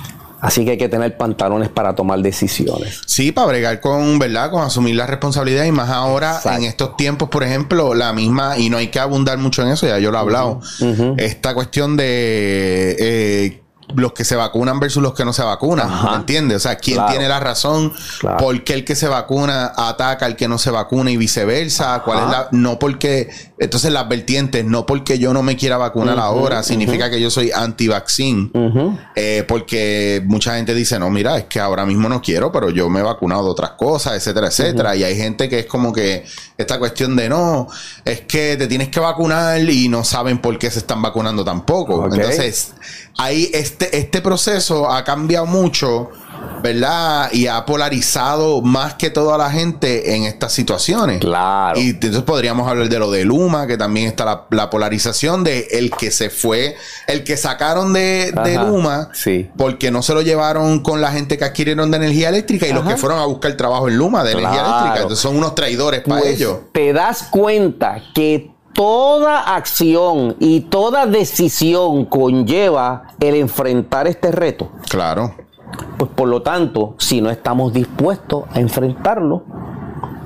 Así que hay que tener pantalones para tomar decisiones. Sí, para bregar con, ¿verdad? Con asumir la responsabilidad y más ahora en estos tiempos, por ejemplo, la misma, y no hay que abundar mucho en eso, ya yo lo he hablado, esta cuestión de eh, los que se vacunan versus los que no se vacunan. ¿Me entiendes? O sea, ¿quién tiene la razón? ¿Por qué el que se vacuna ataca al que no se vacuna y viceversa? ¿Cuál es la.? No porque. Entonces, las vertientes, no porque yo no me quiera vacunar ahora, significa que yo soy anti-vaccine. Eh, porque mucha gente dice, no, mira, es que ahora mismo no quiero, pero yo me he vacunado de otras cosas, etcétera, etcétera. Y hay gente que es como que esta cuestión de no, es que te tienes que vacunar y no saben por qué se están vacunando tampoco. Entonces, ahí este, este proceso ha cambiado mucho, ¿verdad? Y ha polarizado más que toda la gente en estas situaciones. Claro. Y entonces podríamos hablar de lo de Luma, que también está la, polarización de el que se fue, el que sacaron de, Luma, sí. porque no se lo llevaron con la gente que adquirieron de energía eléctrica y los que fueron a buscar trabajo en Luma de energía eléctrica. Entonces son unos traidores para pues, ellos. Te das cuenta que toda acción y toda decisión conlleva el enfrentar este reto. Claro. Pues por lo tanto, si no estamos dispuestos a enfrentarlo,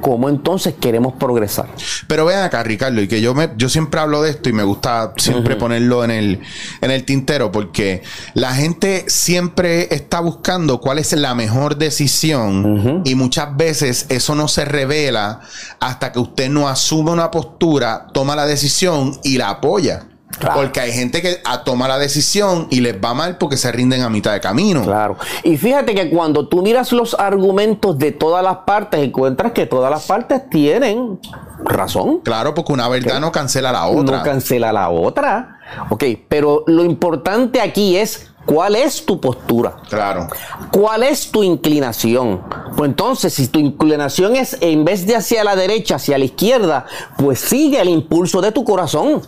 cómo entonces queremos progresar. Pero vean acá, Ricardo, y que yo me, yo siempre hablo de esto y me gusta siempre ponerlo en el, en el tintero, porque la gente siempre está buscando cuál es la mejor decisión, y muchas veces eso no se revela hasta que usted no asume una postura, toma la decisión y la apoya. Porque hay gente que toma la decisión y les va mal porque se rinden a mitad de camino. Claro. Y fíjate que cuando tú miras los argumentos de todas las partes, encuentras que todas las partes tienen razón. Claro, porque una verdad no cancela la otra. No cancela la otra. Ok, pero lo importante aquí es ¿Cuál es tu postura? Claro. ¿Cuál es tu inclinación? Pues entonces, si tu inclinación es en vez de hacia la derecha, hacia la izquierda, pues sigue el impulso de tu corazón.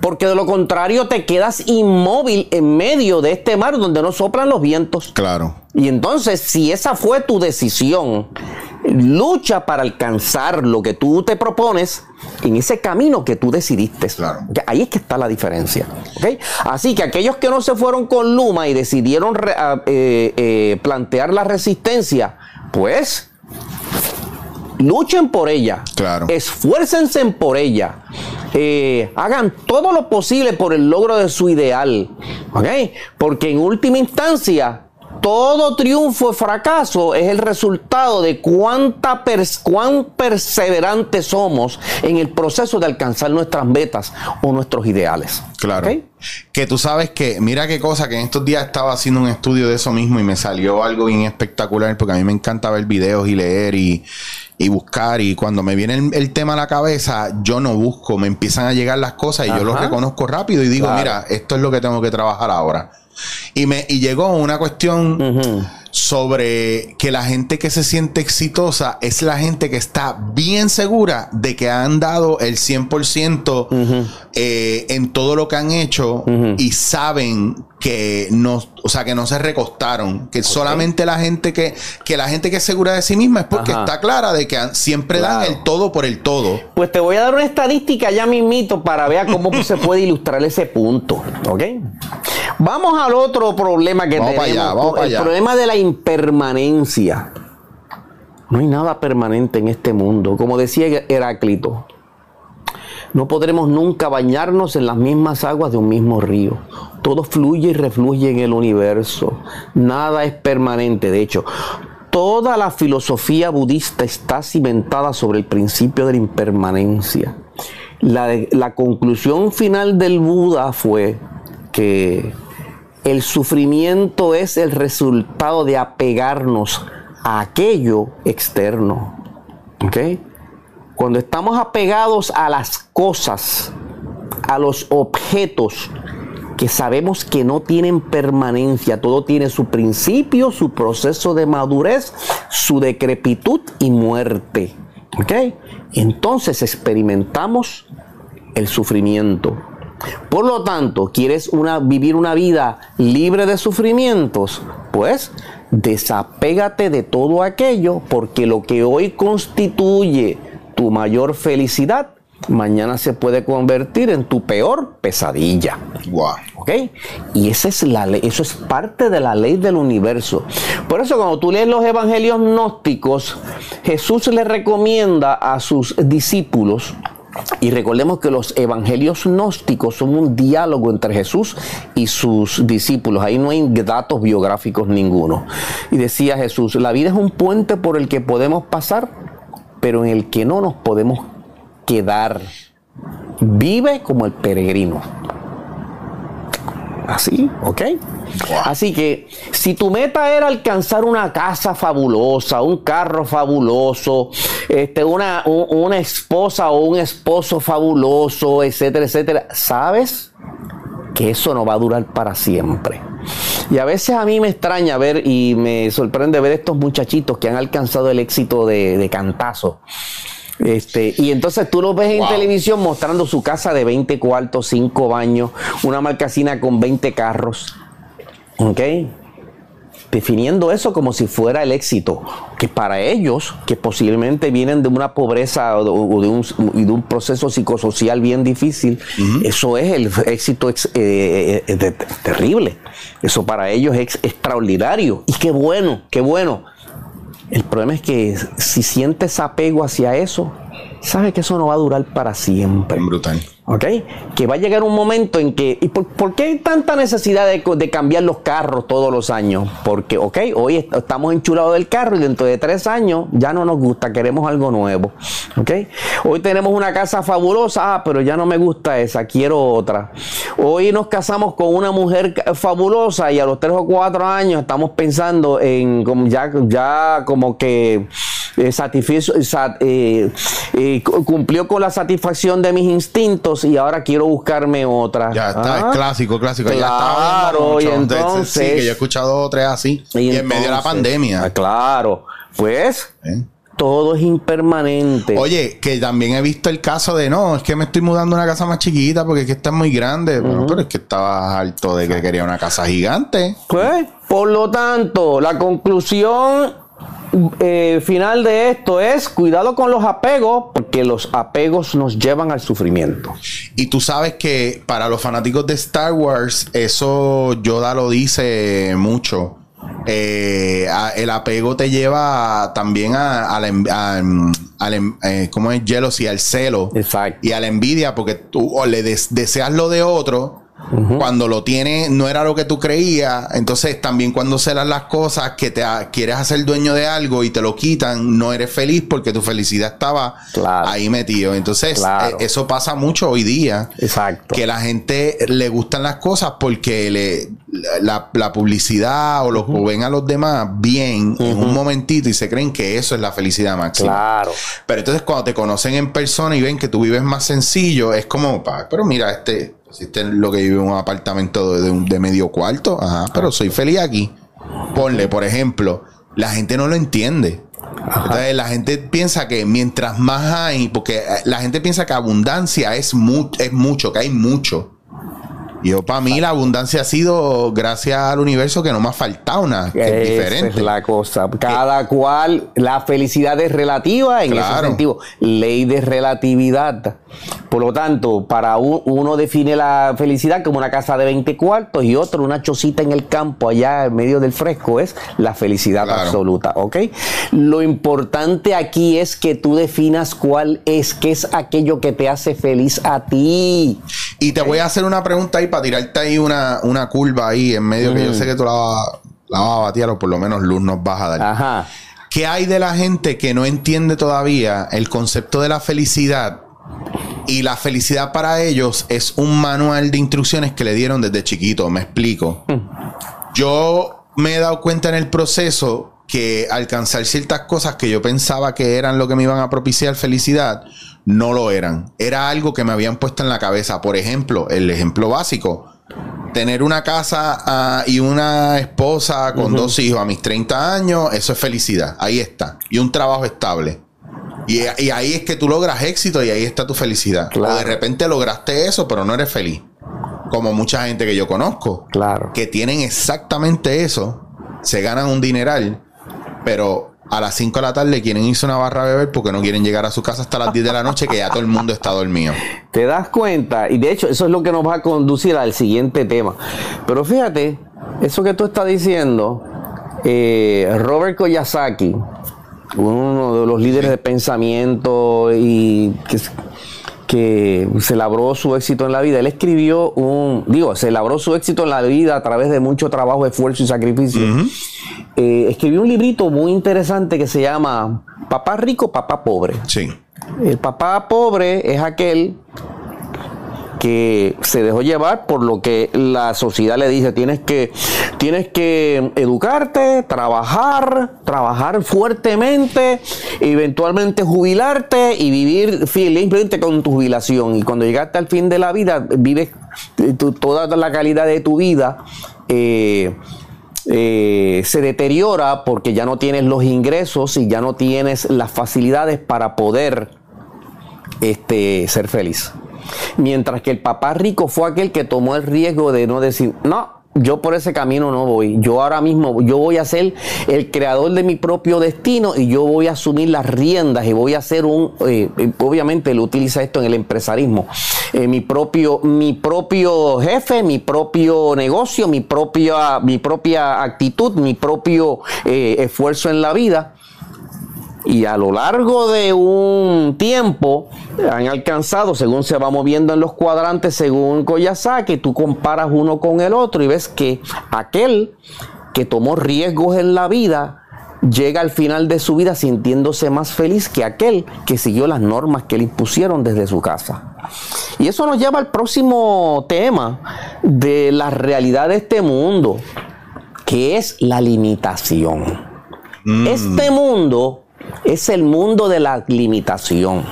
Porque de lo contrario te quedas inmóvil en medio de este mar donde no soplan los vientos. Claro. Y entonces, si esa fue tu decisión, lucha para alcanzar lo que tú te propones en ese camino que tú decidiste. Claro. Ahí es que está la diferencia. Así que aquellos que no se fueron con Luma y decidieron ah, eh, eh, plantear la resistencia, pues luchen por ella. Claro. Esfuércense por ella. Eh, hagan todo lo posible por el logro de su ideal. Porque en última instancia, todo triunfo o fracaso es el resultado de cuánta cuán perseverantes somos en el proceso de alcanzar nuestras metas o nuestros ideales. Claro. Que tú sabes que, mira qué cosa, que en estos días estaba haciendo un estudio de eso mismo y me salió algo bien espectacular porque a mí me encanta ver videos y leer y, buscar y cuando me viene el, tema a la cabeza, yo no busco, me empiezan a llegar las cosas y yo lo reconozco rápido y digo, mira, esto es lo que tengo que trabajar ahora. Y, me, y llegó una cuestión sobre que la gente que se siente exitosa es la gente que está bien segura de que han dado el 100% eh, en todo lo que han hecho y saben que no, o sea, que no se recostaron, que solamente la gente que, que la gente que es segura de sí misma es porque está clara de que siempre dan el todo por el todo. Pues te voy a dar una estadística ya mismito para ver cómo se puede ilustrar ese punto, ¿ok? Vamos al otro problema que tenemos, el problema de la impermanencia. No hay nada permanente en este mundo, como decía Heráclito. No podremos nunca bañarnos en las mismas aguas de un mismo río. Todo fluye y refluye en el universo. Nada es permanente. De hecho, toda la filosofía budista está cimentada sobre el principio de la impermanencia. La, la conclusión final del Buda fue que el sufrimiento es el resultado de apegarnos a aquello externo. ¿Ok? Cuando estamos apegados a las cosas, a los objetos que sabemos que no tienen permanencia, todo tiene su principio, su proceso de madurez, su decrepitud y muerte. ¿Ok? Entonces experimentamos el sufrimiento. Por lo tanto, ¿quieres una, vivir una vida libre de sufrimientos? Pues desapégate de todo aquello porque lo que hoy constituye tu mayor felicidad, mañana se puede convertir en tu peor pesadilla. Wow. ¿Ok? Y esa es la ley, eso es parte de la ley del universo. Por eso cuando tú lees los evangelios gnósticos, Jesús le recomienda a sus discípulos y recordemos que los evangelios gnósticos son un diálogo entre Jesús y sus discípulos. Ahí no hay datos biográficos ninguno. Y decía Jesús, la vida es un puente por el que podemos pasar pero en el que no nos podemos quedar. Vive como el peregrino. Así, ¿ok? Así que si tu meta era alcanzar una casa fabulosa, un carro fabuloso, este, una, una esposa o un esposo fabuloso, etcétera, etcétera, ¿sabes? Que eso no va a durar para siempre. Y a veces a mí me extraña ver y me sorprende ver estos muchachitos que han alcanzado el éxito de, cantazo. Este, y entonces tú los ves en televisión mostrando su casa de 20 cuartos, 5 baños, una marcasina con 20 carros. ¿Ok? definiendo eso como si fuera el éxito, que para ellos, que posiblemente vienen de una pobreza o de, un, proceso psicosocial bien difícil, eso es el éxito eh, eh, eh, terrible. Eso para ellos es extraordinario. Y qué bueno, qué bueno. El problema es que si sientes apego hacia eso, sabes que eso no va a durar para siempre. Brutal. ¿Ok? Que va a llegar un momento en que. ¿Y por, qué hay tanta necesidad de, cambiar los carros todos los años? Porque, ok, hoy estamos enchulados del carro y dentro de tres años ya no nos gusta, queremos algo nuevo. ¿Ok? Hoy tenemos una casa fabulosa, ah, pero ya no me gusta esa, quiero otra. Hoy nos casamos con una mujer fabulosa y a los tres o cuatro años estamos pensando en ya, ya como que eh, eh, eh, cumplió con la satisfacción de mis instintos y ahora quiero buscarme otra. Ya está, es ah, clásico, clásico. Claro, y entonces. Sí, que yo he escuchado otras así. Y, en medio de la pandemia. Ah, claro, pues. Todo es impermanente. Oye, que también he visto el caso de no, es que me estoy mudando a una casa más chiquita porque es que está muy grande. pero es que estaba alto de que quería una casa gigante. Pues, por lo tanto, la conclusión eh, final de esto es cuidado con los apegos, porque los apegos nos llevan al sufrimiento. Y tú sabes que para los fanáticos de Star Wars, eso Yoda lo dice mucho. Eh, el apego te lleva también a, la, eh, ¿cómo es? Jealousy, al celo. Y a la envidia, porque tú le deseas lo de otro cuando lo tienes, no era lo que tú creías. Entonces, también cuando celas las cosas que te quieres hacer dueño de algo y te lo quitan, no eres feliz porque tu felicidad estaba ahí metido. Entonces, eh, eso pasa mucho hoy día. Exacto. Que la gente le gustan las cosas porque le, la, publicidad o lo ven a los demás bien en un momentito y se creen que eso es la felicidad máxima. Claro. Pero entonces, cuando te conocen en persona y ven que tú vives más sencillo, es como, pero mira, este Existe lo que vive en un apartamento de, medio cuarto, ajá, pero soy feliz aquí. Ponle, por ejemplo, la gente no lo entiende. Entonces, la gente piensa que mientras más hay, porque eh, la gente piensa que abundancia es, es mucho, que hay mucho. Y yo, para mí, la abundancia ha sido gracias al universo que no me ha faltado nada. Que es diferente. Es la cosa. Cada cual, la felicidad es relativa en ese sentido. Ley de relatividad. Por lo tanto, para uno define la felicidad como una casa de 20 cuartos y otro una chocita en el campo allá en medio del fresco es la felicidad absoluta, ¿ok? Lo importante aquí es que tú definas cuál es, qué es aquello que te hace feliz a ti. Y te voy a hacer una pregunta ahí para tirarte ahí una, una curva ahí en medio, que yo sé que tú la, la vas a batir o por lo menos luz nos vas a dar. Ajá. ¿Qué hay de la gente que no entiende todavía el concepto de la felicidad? Y la felicidad para ellos es un manual de instrucciones que le dieron desde chiquito. Me explico. Mm. Yo me he dado cuenta en el proceso que alcanzar ciertas cosas que yo pensaba que eran lo que me iban a propiciar felicidad, no lo eran. Era algo que me habían puesto en la cabeza. Por ejemplo, el ejemplo básico. Tener una casa ah, y una esposa con dos hijos a mis 30 años, eso es felicidad. Ahí está. Y un trabajo estable. Y, ahí es que tú logras éxito y ahí está tu felicidad. O de repente lograste eso, pero no eres feliz. Como mucha gente que yo conozco. Claro. Que tienen exactamente eso. Se ganan un dineral. Pero a las 5 de la tarde quieren irse a una barra a beber porque no quieren llegar a su casa hasta las 10 de la noche que ya todo el mundo está dormido. Te das cuenta, y de hecho eso es lo que nos va a conducir al siguiente tema. Pero fíjate, eso que tú estás diciendo, eh, Robert Koyasaki, uno de los líderes de pensamiento y que, que, se labró su éxito en la vida. Él escribió un, digo, se labró su éxito en la vida a través de mucho trabajo, esfuerzo y sacrificio. Eh, escribió un librito muy interesante que se llama Papá rico, papá pobre. Sí. El papá pobre es aquel que se dejó llevar por lo que la sociedad le dice, tienes que, tienes que educarte, trabajar, trabajar fuertemente, eventualmente jubilarte y vivir simplemente con tu jubilación. Y cuando llegaste al fin de la vida, vives toda la calidad de tu vida. Eh, eh, se deteriora porque ya no tienes los ingresos y ya no tienes las facilidades para poder este, ser feliz. Mientras que el papá rico fue aquel que tomó el riesgo de no decir, no, yo por ese camino no voy. Yo ahora mismo, yo voy a ser el creador de mi propio destino y yo voy a asumir las riendas y voy a ser un, eh, eh, obviamente él utiliza esto en el empresarismo, eh, mi propio, mi propio jefe, mi propio negocio, mi propia, mi propia actitud, mi propio esfuerzo en la vida y a lo largo de un tiempo han alcanzado, según se va moviendo en los cuadrantes, según Koyasaki, tú comparas uno con el otro y ves que aquel que tomó riesgos en la vida llega al final de su vida sintiéndose más feliz que aquel que siguió las normas que le impusieron desde su casa. Y eso nos lleva al próximo tema de la realidad de este mundo, que es la limitación. Mm. Este mundo es el mundo de la limitación.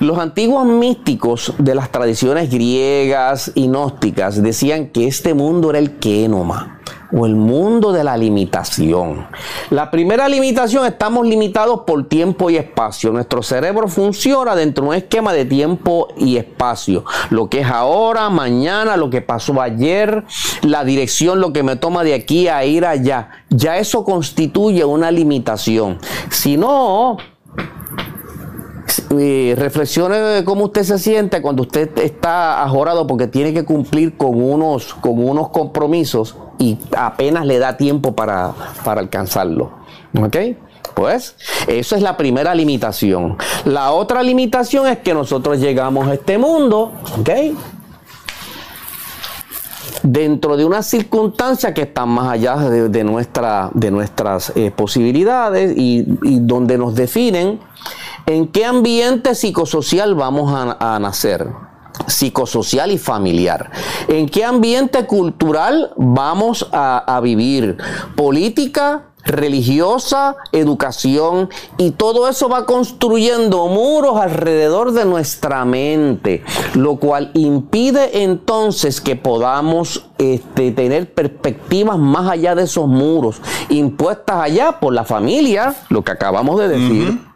Los antiguos místicos de las tradiciones griegas y gnósticas decían que este mundo era el Kenoma o el mundo de la limitación. La primera limitación, estamos limitados por tiempo y espacio. Nuestro cerebro funciona dentro de un esquema de tiempo y espacio. Lo que es ahora, mañana, lo que pasó ayer, la dirección, lo que me toma de aquí a ir allá. Ya eso constituye una limitación. Si no, reflexione cómo usted se siente cuando usted está ajorado porque tiene que cumplir con unos, con unos compromisos y apenas le da tiempo para, para alcanzarlo. ¿Ok? Pues eso es la primera limitación. La otra limitación es que nosotros llegamos a este mundo, ¿ok? Dentro de unas circunstancias que están más allá de, nuestra, de nuestras eh, posibilidades y, donde nos definen en qué ambiente psicosocial vamos a nacer psicosocial y familiar. ¿En qué ambiente cultural vamos a, vivir? Política, religiosa, educación y todo eso va construyendo muros alrededor de nuestra mente, lo cual impide entonces que podamos este, tener perspectivas más allá de esos muros, impuestas allá por la familia, lo que acabamos de decir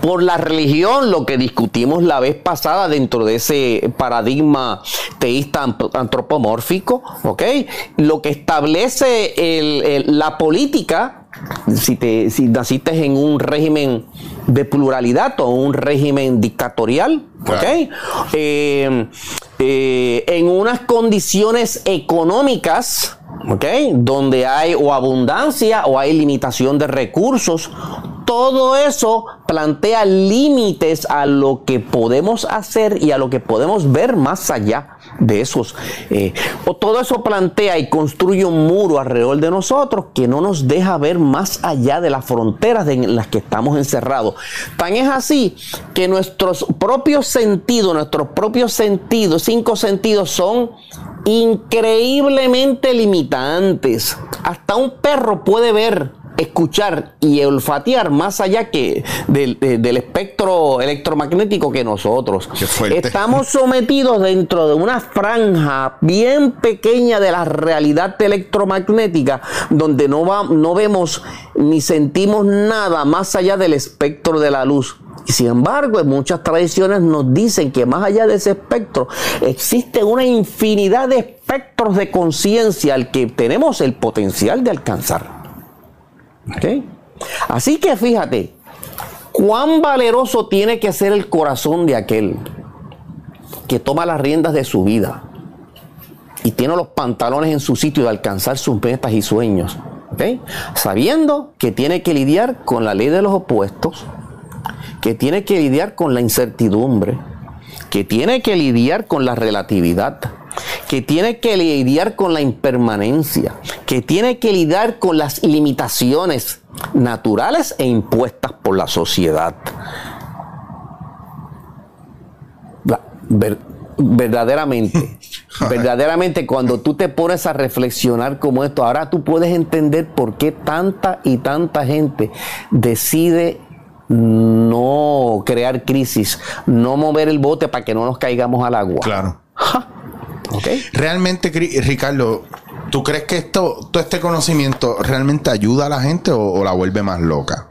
por la religión, lo que discutimos la vez pasada dentro de ese paradigma teísta antropomórfico, ¿ok? Lo que establece la política, si, te, si naciste en un régimen de pluralidad o un régimen dictatorial, ¿ok? Eh, eh, en unas condiciones económicas, ¿ok? Donde hay o abundancia o hay limitación de recursos todo eso plantea límites a lo que podemos hacer y a lo que podemos ver más allá de esos. Eh, o todo eso plantea y construye un muro alrededor de nosotros que no nos deja ver más allá de las fronteras en las que estamos encerrados. Tan es así que nuestros propios sentidos, nuestros propios sentidos, cinco sentidos son increíblemente limitantes. Hasta un perro puede ver escuchar y olfatear más allá que del, espectro electromagnético que nosotros. Estamos sometidos dentro de una franja bien pequeña de la realidad electromagnética donde no, va, no vemos ni sentimos nada más allá del espectro de la luz. Y sin embargo, en muchas tradiciones nos dicen que más allá de ese espectro existe una infinidad de espectros de conciencia al que tenemos el potencial de alcanzar. Así que fíjate, cuán valeroso tiene que ser el corazón de aquel que toma las riendas de su vida y tiene los pantalones en su sitio de alcanzar sus metas y sueños, sabiendo que tiene que lidiar con la ley de los opuestos, que tiene que lidiar con la incertidumbre, que tiene que lidiar con la relatividad, que tiene que lidiar con la impermanencia, que tiene que lidiar con las limitaciones naturales e impuestas por la sociedad. verdaderamente, verdaderamente cuando tú te pones a reflexionar como esto, ahora tú puedes entender por qué tanta y tanta gente decide no crear crisis, no mover el bote para que no nos caigamos al agua. Claro. Realmente, Ricardo, ¿tú crees que esto, todo este conocimiento realmente ayuda a la gente o, la vuelve más loca?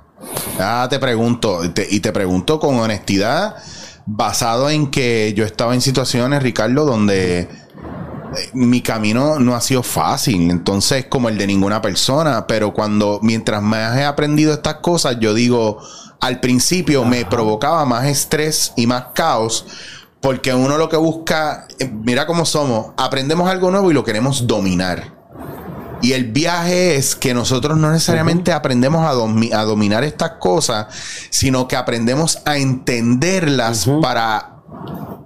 Ah, te pregunto, y te pregunto con honestidad, basado en que yo estaba en situaciones, Ricardo, donde eh, mi camino no ha sido fácil, entonces como el de ninguna persona, pero cuando mientras más he aprendido estas cosas, yo digo, al principio me provocaba más estrés y más caos porque uno lo que busca, eh, mira cómo somos, aprendemos algo nuevo y lo queremos dominar. Y el viaje es que nosotros no necesariamente aprendemos a, dominar estas cosas, sino que aprendemos a entenderlas para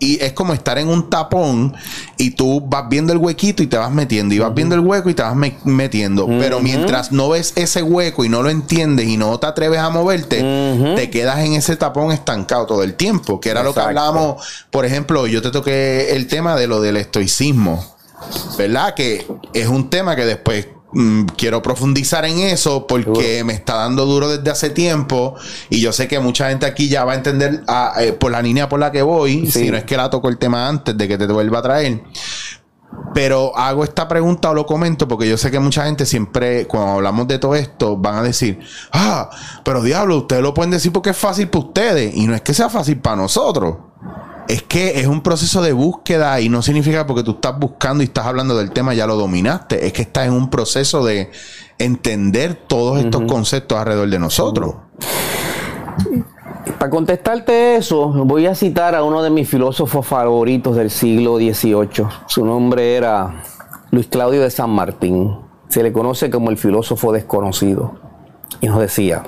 y es como estar en un tapón y tú vas viendo el huequito y te vas metiendo y vas viendo el hueco y te vas metiendo. Pero mientras no ves ese hueco y no lo entiendes y no te atreves a moverte, te quedas en ese tapón estancado todo el tiempo. Que era lo que hablábamos, por ejemplo, yo te toqué el tema de lo del estoicismo. ¿Verdad? Que es un tema que después Mm, quiero profundizar en eso porque me está dando duro desde hace tiempo y yo sé que mucha gente aquí ya va a entender ah, eh, por la línea por la que voy, si no es que la toco el tema antes de que te vuelva a traer. Pero hago esta pregunta o lo comento porque yo sé que mucha gente siempre, cuando hablamos de todo esto, van a decir, ah, pero diablo, ustedes lo pueden decir porque es fácil para ustedes y no es que sea fácil para nosotros es que es un proceso de búsqueda y no significa porque tú estás buscando y estás hablando del tema ya lo dominaste. Es que estás en un proceso de entender todos estos conceptos alrededor de nosotros. Para contestarte eso, voy a citar a uno de mis filósofos favoritos del siglo XVIII. Su nombre era Luis Claudio de San Martín. Se le conoce como el filósofo desconocido. Y nos decía,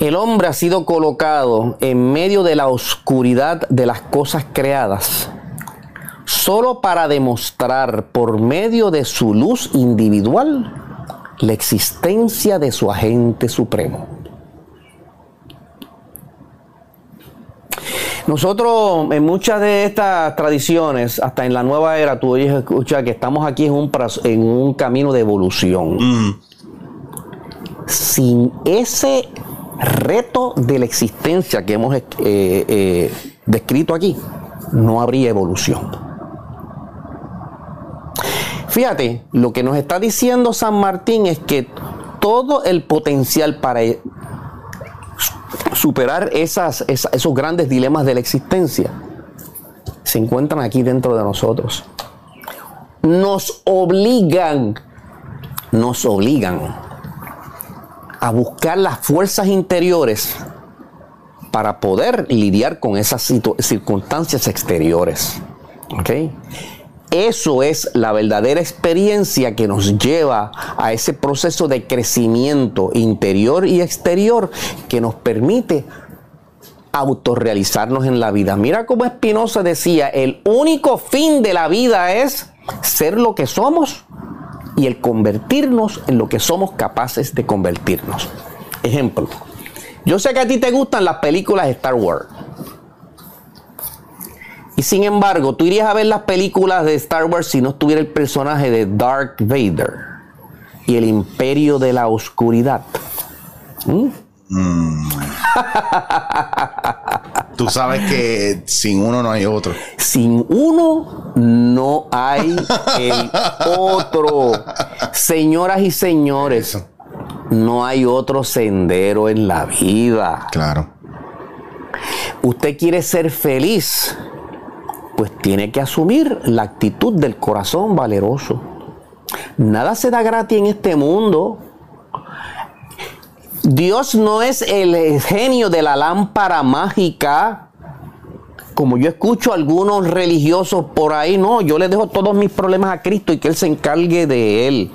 el hombre ha sido colocado en medio de la oscuridad de las cosas creadas, solo para demostrar por medio de su luz individual la existencia de su agente supremo. Nosotros en muchas de estas tradiciones, hasta en la nueva era, tú oyes escuchar que estamos aquí en un, en un camino de evolución. Mm. Sin ese reto de la existencia que hemos eh, eh, descrito aquí, no habría evolución. Fíjate, lo que nos está diciendo San Martín es que todo el potencial para superar esas, esos grandes dilemas de la existencia se encuentran aquí dentro de nosotros. Nos obligan, nos obligan a buscar las fuerzas interiores para poder lidiar con esas circunstancias exteriores. Eso es la verdadera experiencia que nos lleva a ese proceso de crecimiento interior y exterior que nos permite autorrealizarnos en la vida. Mira cómo Espinosa decía, el único fin de la vida es ser lo que somos y el convertirnos en lo que somos capaces de convertirnos. Ejemplo, yo sé que a ti te gustan las películas de Star Wars. Y sin embargo, tú irías a ver las películas de Star Wars si no estuviera el personaje de Darth Vader y el imperio de la oscuridad. ¿Mm? Mm. Tú sabes que sin uno no hay otro. Sin uno no hay el otro. Señoras y señores, no hay otro sendero en la vida. Claro. Usted quiere ser feliz, pues tiene que asumir la actitud del corazón valeroso. Nada se da gratis en este mundo. Dios no es el genio de la lámpara mágica. Como yo escucho a algunos religiosos por ahí, no, yo le dejo todos mis problemas a Cristo y que Él se encargue de Él.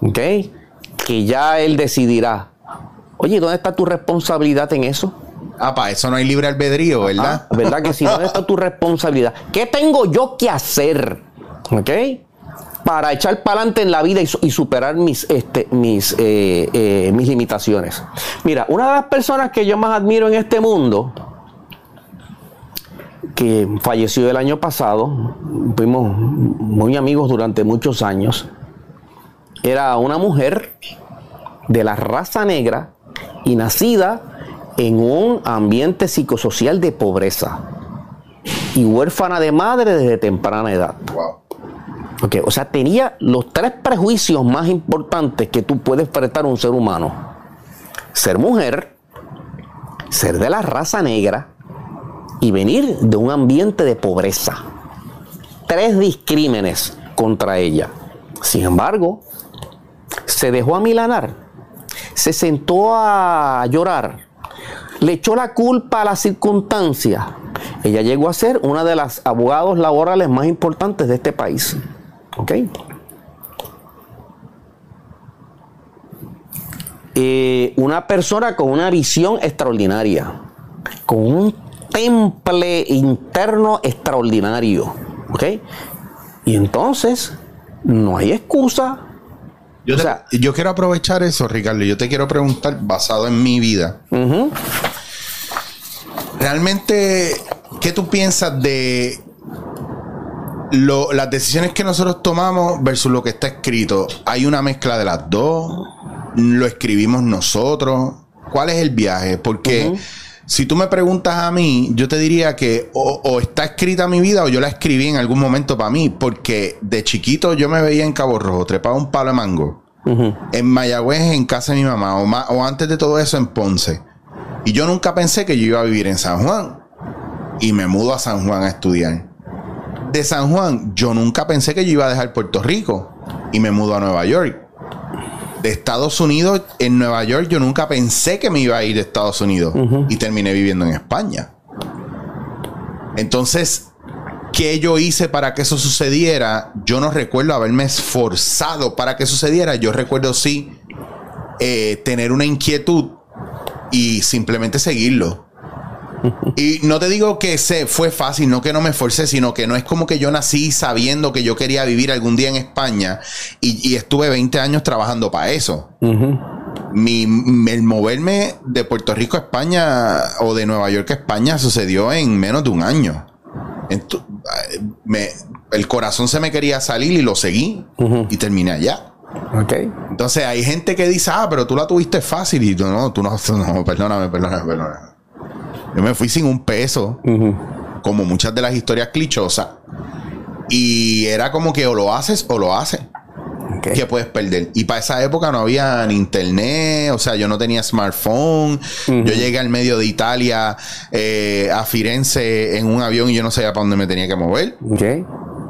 ¿Ok? Que ya Él decidirá. Oye, ¿dónde está tu responsabilidad en eso? Ah, para eso no hay libre albedrío, ¿verdad? Ah, ¿Verdad que sí? ¿Dónde está tu responsabilidad? ¿Qué tengo yo que hacer? ¿Ok? para echar para adelante en la vida y, superar mis, este, mis, eh, eh, mis limitaciones. Mira, una de las personas que yo más admiro en este mundo, que falleció el año pasado, fuimos muy amigos durante muchos años, era una mujer de la raza negra y nacida en un ambiente psicosocial de pobreza y huérfana de madre desde temprana edad. O sea, tenía los tres prejuicios más importantes que tú puedes prestar a un ser humano. Ser mujer, ser de la raza negra y venir de un ambiente de pobreza. Tres discrímenes contra ella. Sin embargo, se dejó amilanar, se sentó a llorar, le echó la culpa a la circunstancia. Ella llegó a ser una de las abogados laborales más importantes de este país. ¿Ok? eh, una persona con una visión extraordinaria, con un temple interno extraordinario. ¿Ok? Y entonces, no hay excusa. Yo, O te- sea- yo quiero aprovechar eso, Ricardo. Yo te quiero preguntar, basado en mi vida, realmente, ¿qué tú piensas de lo- las decisiones que nosotros tomamos versus lo que está escrito? ¿Hay una mezcla de las dos? ¿Lo escribimos nosotros? ¿Cuál es el viaje? Porque si tú me preguntas a mí, yo te diría que o, o está escrita mi vida o yo la escribí en algún momento para mí, porque de chiquito yo me veía en Cabo Rojo, trepaba un palo de mango. En Mayagüez, en casa de mi mamá, o, ma- o antes de todo eso en Ponce. Y yo nunca pensé que yo iba a vivir en San Juan. Y me mudo a San Juan a estudiar. De San Juan, yo nunca pensé que yo iba a dejar Puerto Rico. Y me mudo a Nueva York. De Estados Unidos, en Nueva York, yo nunca pensé que me iba a ir de Estados Unidos. Y terminé viviendo en España. Entonces, ¿qué yo hice para que eso sucediera? Yo no recuerdo haberme esforzado para que sucediera. Yo recuerdo sí eh, tener una inquietud y simplemente seguirlo. Y no te digo que se fue fácil, no que no me esforcé, sino que no es como que yo nací sabiendo que yo quería vivir algún día en España y, y estuve 20 años trabajando para eso. Mi, el moverme de Puerto Rico a España o de Nueva York a España sucedió en menos de un año. Eh, me- el corazón se me quería salir y lo seguí y terminé allá. Entonces hay gente que dice, ah, pero tú la tuviste fácil y tú no, tú no, tú no, perdóname, perdóname, perdóname. Yo me fui sin un peso, como muchas de las historias clichosas. Y era como que o lo haces o lo haces. ok. que puedes perder. Y para esa época no había ni internet, o sea, yo no tenía smartphone. Yo llegué al medio de Italia, eh, a Firenze, en un avión y yo no sabía para dónde me tenía que mover.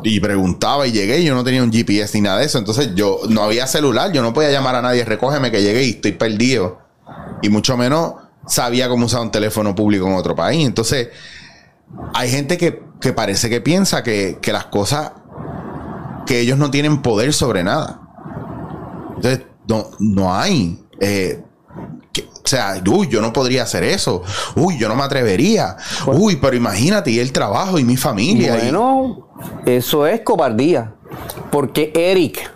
Y preguntaba y llegué y yo no tenía un GPS ni nada de eso. Entonces yo no había celular, yo no podía llamar a nadie, recógeme que llegué y estoy perdido. Y mucho menos sabía cómo usar un teléfono público en otro país. Entonces, hay gente que, que parece que piensa que, que las cosas, que ellos no tienen poder sobre nada. Entonces, no, no hay. eh, que- o sea, uy, yo no podría hacer eso. Uy, yo no me atrevería. Uy, pero imagínate, y el trabajo y mi familia. y- Bueno, eso es cobardía. Porque Eric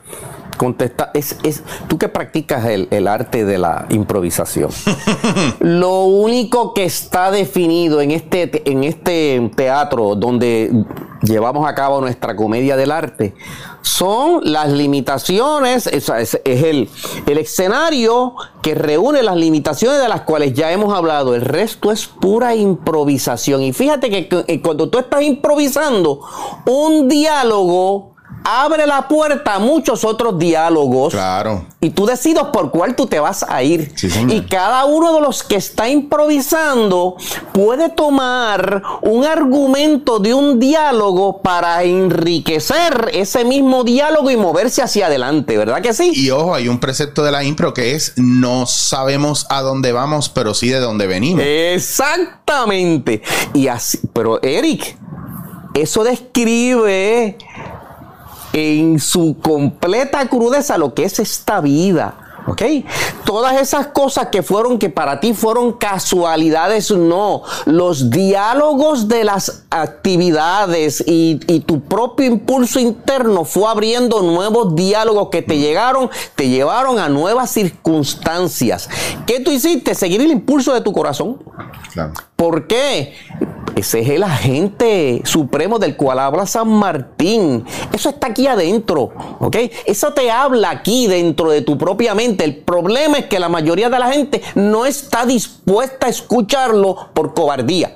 contesta, es, es tú que practicas el, el arte de la improvisación. Lo único que está definido en este, te- en este teatro donde llevamos a cabo nuestra comedia del arte son las limitaciones, es, es- es el, el escenario que reúne las limitaciones de las cuales ya hemos hablado. El resto es pura improvisación. Y fíjate que, cu- eh, cuando tú estás improvisando, un diálogo abre la puerta a muchos otros diálogos. Claro. Y tú decides por cuál tú te vas a ir. Sí, señor. y cada uno de los que está improvisando puede tomar un argumento de un diálogo para enriquecer ese mismo diálogo y moverse hacia adelante, ¿verdad que sí? Y ojo, hay un precepto de la impro que es no sabemos a dónde vamos, pero sí de dónde venimos. Exactamente. Y así, pero Eric, eso describe en su completa crudeza lo que es esta vida. ¿Ok? Todas esas cosas que fueron, que para ti fueron casualidades, no. Los diálogos de las actividades y, y tu propio impulso interno fue abriendo nuevos diálogos que te llegaron, te llevaron a nuevas circunstancias. ¿Qué tú hiciste? Seguir el impulso de tu corazón. Claro. ¿Por qué? Ese es el agente supremo del cual habla San Martín. Eso está aquí adentro, ¿ok? Eso te habla aquí dentro de tu propia mente. El problema es que la mayoría de la gente no está dispuesta a escucharlo por cobardía.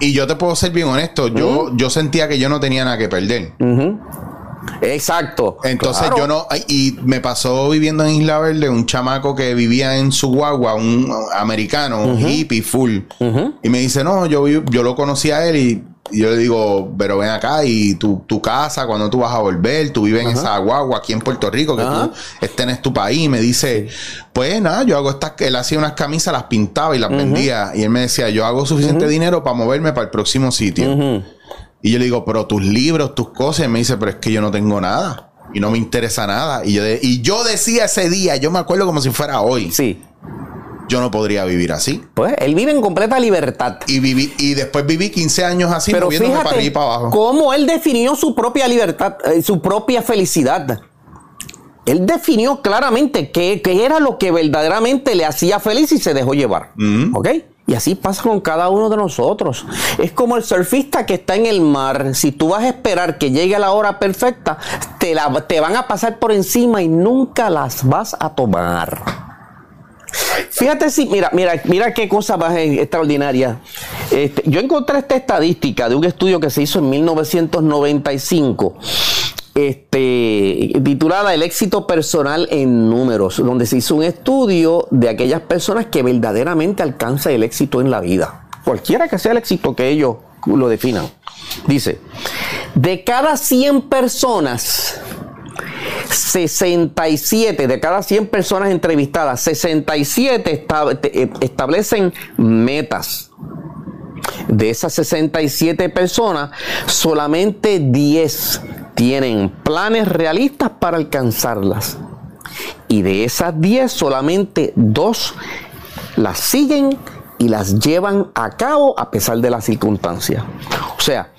Y yo te puedo ser bien honesto, yo, yo sentía que yo no tenía nada que perder. Exacto. Entonces Claro. yo no, y me pasó viviendo en Isla Verde un chamaco que vivía en su guagua, un americano, un hippie full. Y me dice, no, yo, yo lo conocí a él y, y yo le digo, pero ven acá y tu, tu casa, cuando tú vas a volver, tú vives en esa guagua aquí en Puerto Rico, que tú este no es tu país. Y me dice, pues nada, yo hago estas, él hacía unas camisas, las pintaba y las vendía. Y él me decía, yo hago suficiente dinero para moverme para el próximo sitio. Y yo le digo, pero tus libros, tus cosas. Y me dice, pero es que yo no tengo nada. y no me interesa nada. Y yo, de- y yo decía ese día, yo me acuerdo como si fuera hoy, Sí. yo no podría vivir así. Pues él vive en completa libertad. Y viví, y después viví 15 años así, Pero moviéndome para arriba y para abajo. cómo él definió su propia libertad, eh, su propia felicidad. Él definió claramente qué, qué era lo que verdaderamente le hacía feliz y se dejó llevar. ¿Ok? Y así pasa con cada uno de nosotros. Es como el surfista que está en el mar. Si tú vas a esperar que llegue la hora perfecta, te, la- te van a pasar por encima y nunca las vas a tomar. Fíjate si, mira, mira, mira qué cosa más extraordinaria. Este, yo encontré esta estadística de un estudio que se hizo en 1995, este, titulada El éxito personal en números, donde se hizo un estudio de aquellas personas que verdaderamente alcanzan el éxito en la vida. Cualquiera que sea el éxito que ellos lo definan. Dice, de cada 100 personas, 67 de cada 100 personas entrevistadas, 67 esta- te- eh, establecen metas. De esas 67 personas, solamente 10 tienen planes realistas para alcanzarlas. Y de esas 10, solamente 2 las siguen y las llevan a cabo a pesar de las circunstancias. O sea,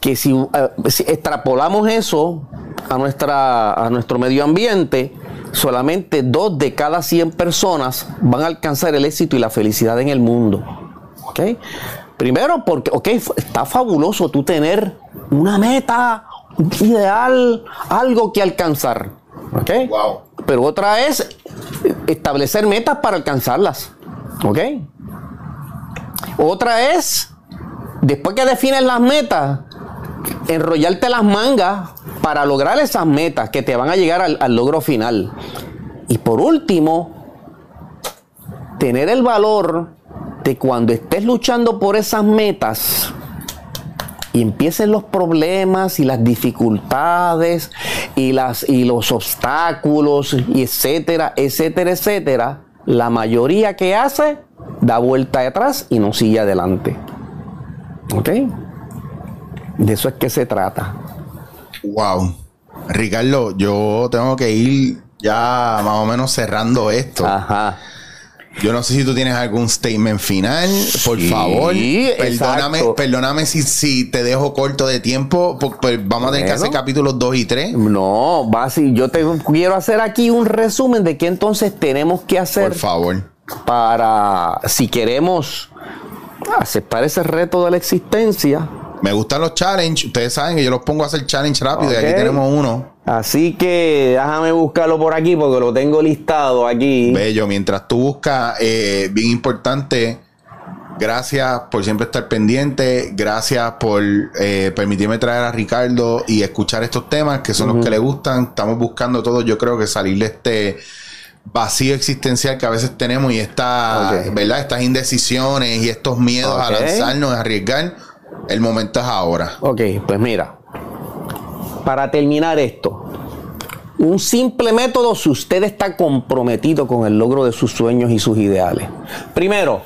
que si, eh, extrapolamos eso a, nuestra, a nuestro medio ambiente, solamente dos de cada 100 personas van a alcanzar el éxito y la felicidad en el mundo. ¿Ok? Primero porque, ok, está fabuloso tú tener una meta, un ideal, algo que alcanzar. ¿Ok? Wow. Pero otra es establecer metas para alcanzarlas. ¿Ok? Otra es, después que defines las metas, enrollarte las mangas para lograr esas metas que te van a llegar al, al logro final. Y por último, tener el valor de cuando estés luchando por esas metas y empiecen los problemas y las dificultades y, las, y los obstáculos y etcétera, etcétera, etcétera, la mayoría que hace da vuelta atrás y no sigue adelante. ¿Ok? De eso es que se trata. Wow. Ricardo, yo tengo que ir ya más o menos cerrando esto. Ajá. Yo no sé si tú tienes algún statement final, por Sí, favor. Perdóname, exacto. perdóname si, si te dejo corto de tiempo, pues, pues vamos a tener que Bueno. hacer capítulos 2 y 3. No, va así. Yo te quiero hacer aquí un resumen de qué entonces tenemos que hacer Por favor. para, si queremos aceptar ese reto de la existencia. Me gustan los challenges. Ustedes saben que yo los pongo a hacer challenge rápido y aquí tenemos uno. Así que déjame buscarlo por aquí porque lo tengo listado aquí. Bello. Mientras tú buscas, eh, bien importante. Gracias por siempre estar pendiente. Gracias por eh, permitirme traer a Ricardo y escuchar estos temas que son los que le gustan. Estamos buscando todos, yo creo que salir de este vacío existencial que a veces tenemos y esta. ¿verdad? Estas indecisiones y estos miedos a lanzarnos, a arriesgar. El momento es ahora. Ok, pues mira, para terminar esto, un simple método si usted está comprometido con el logro de sus sueños y sus ideales. Primero,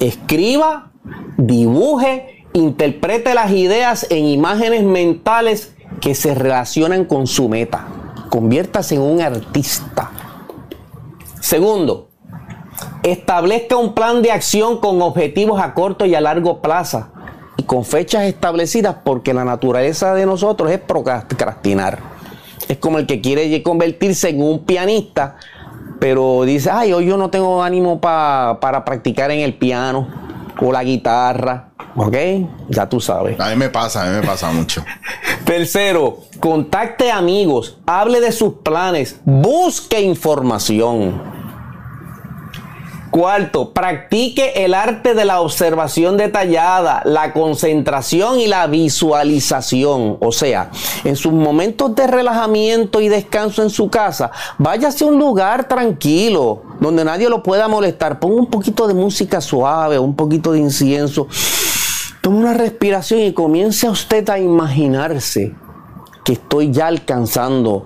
escriba, dibuje, interprete las ideas en imágenes mentales que se relacionan con su meta. Conviértase en un artista. Segundo, Establezca un plan de acción con objetivos a corto y a largo plazo y con fechas establecidas porque la naturaleza de nosotros es procrastinar. Es como el que quiere convertirse en un pianista, pero dice, ay, hoy yo no tengo ánimo pa- para practicar en el piano o la guitarra. ¿Ok? Ya tú sabes. A mí me pasa, a mí me pasa mucho. Tercero, contacte amigos, hable de sus planes, busque información. Cuarto, practique el arte de la observación detallada, la concentración y la visualización. O sea, en sus momentos de relajamiento y descanso en su casa, váyase a un lugar tranquilo, donde nadie lo pueda molestar. Ponga un poquito de música suave, un poquito de incienso. Tome una respiración y comience a usted a imaginarse que estoy ya alcanzando.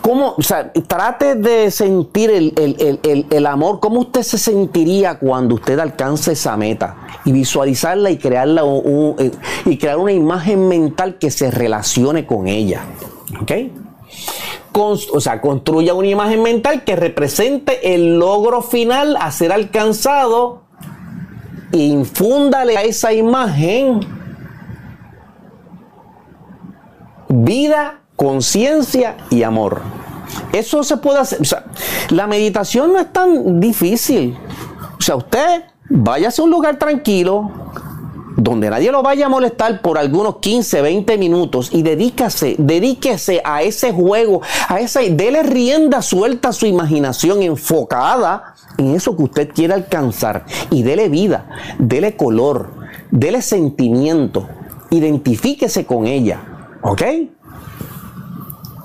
¿Cómo, o sea, trate de sentir el, el- el- el- amor. ¿Cómo usted se sentiría cuando usted alcance esa meta? Y visualizarla y crearla eh, y crear una imagen mental que se relacione con ella. ¿Ok? o sea, construya una imagen mental que represente el logro final a ser alcanzado. E infúndale a esa imagen vida, conciencia y amor. Eso se puede hacer. La meditación no es tan difícil. O sea, usted váyase a un lugar tranquilo, donde nadie lo vaya a molestar por algunos 15, 20 minutos y dedícase, dedíquese a ese juego, a esa, dele rienda suelta a su imaginación enfocada en eso que usted quiere alcanzar y dele vida, dele color, dele sentimiento, identifíquese con ella, ¿ok?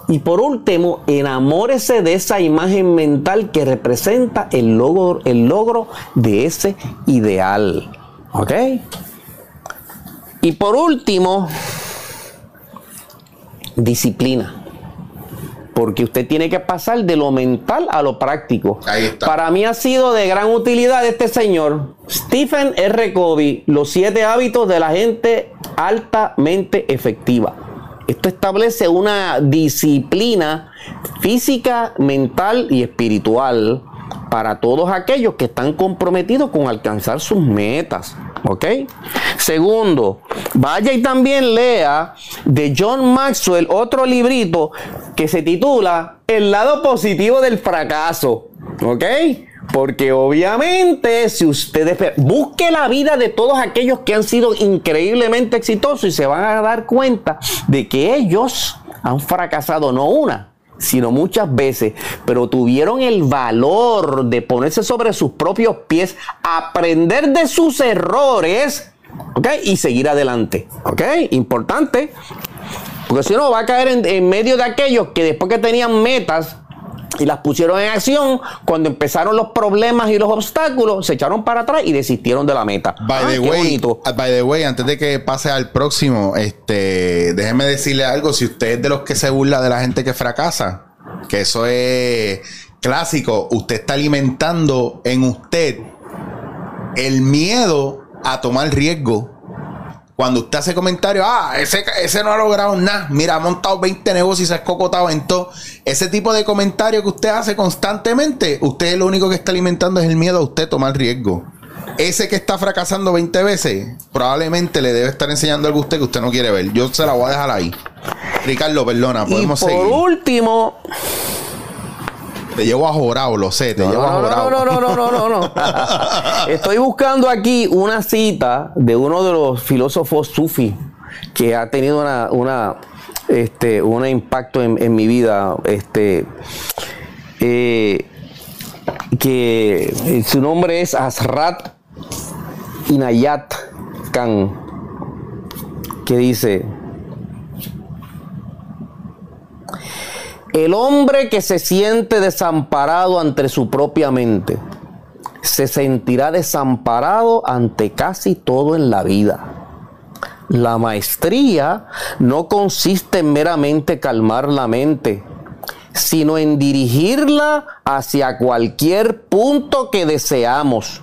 Y por último, enamórese de esa imagen mental que representa el logro, el logro de ese ideal. ¿Ok? Y por último, disciplina. Porque usted tiene que pasar de lo mental a lo práctico. Para mí ha sido de gran utilidad este señor, Stephen R. Covey, Los siete hábitos de la gente altamente efectiva. Esto establece una disciplina física, mental y espiritual para todos aquellos que están comprometidos con alcanzar sus metas. ¿Ok? Segundo, vaya y también lea de John Maxwell otro librito que se titula El lado positivo del fracaso. ¿Ok? Porque obviamente si ustedes busque la vida de todos aquellos que han sido increíblemente exitosos y se van a dar cuenta de que ellos han fracasado no una, sino muchas veces, pero tuvieron el valor de ponerse sobre sus propios pies, aprender de sus errores, ¿ok? Y seguir adelante, ¿ok? Importante, porque si no va a caer en, en medio de aquellos que después que tenían metas, y las pusieron en acción. Cuando empezaron los problemas y los obstáculos, se echaron para atrás y desistieron de la meta. By, ah, the, way, uh, by the way, antes de que pase al próximo, este, déjeme decirle algo. Si usted es de los que se burla de la gente que fracasa, que eso es clásico, usted está alimentando en usted el miedo a tomar riesgo cuando usted hace comentarios, ah, ese, ese no ha logrado nada, mira, ha montado 20 negocios y se ha escocotado en todo. Ese tipo de comentarios que usted hace constantemente, usted lo único que está alimentando es el miedo a usted tomar riesgo. Ese que está fracasando 20 veces, probablemente le debe estar enseñando algo a usted que usted no quiere ver. Yo se la voy a dejar ahí. Ricardo, perdona, podemos y por último, te llevo a jorado, lo sé, te no, llevo no, a jorado. No, no, no, no, no, no, Estoy buscando aquí una cita de uno de los filósofos sufi que ha tenido una, una este, un impacto en, mi vida. Este, eh, que su nombre es Asrat Inayat Khan, que dice, El hombre que se siente desamparado ante su propia mente, se sentirá desamparado ante casi todo en la vida. La maestría no consiste en meramente calmar la mente, sino en dirigirla hacia cualquier punto que deseamos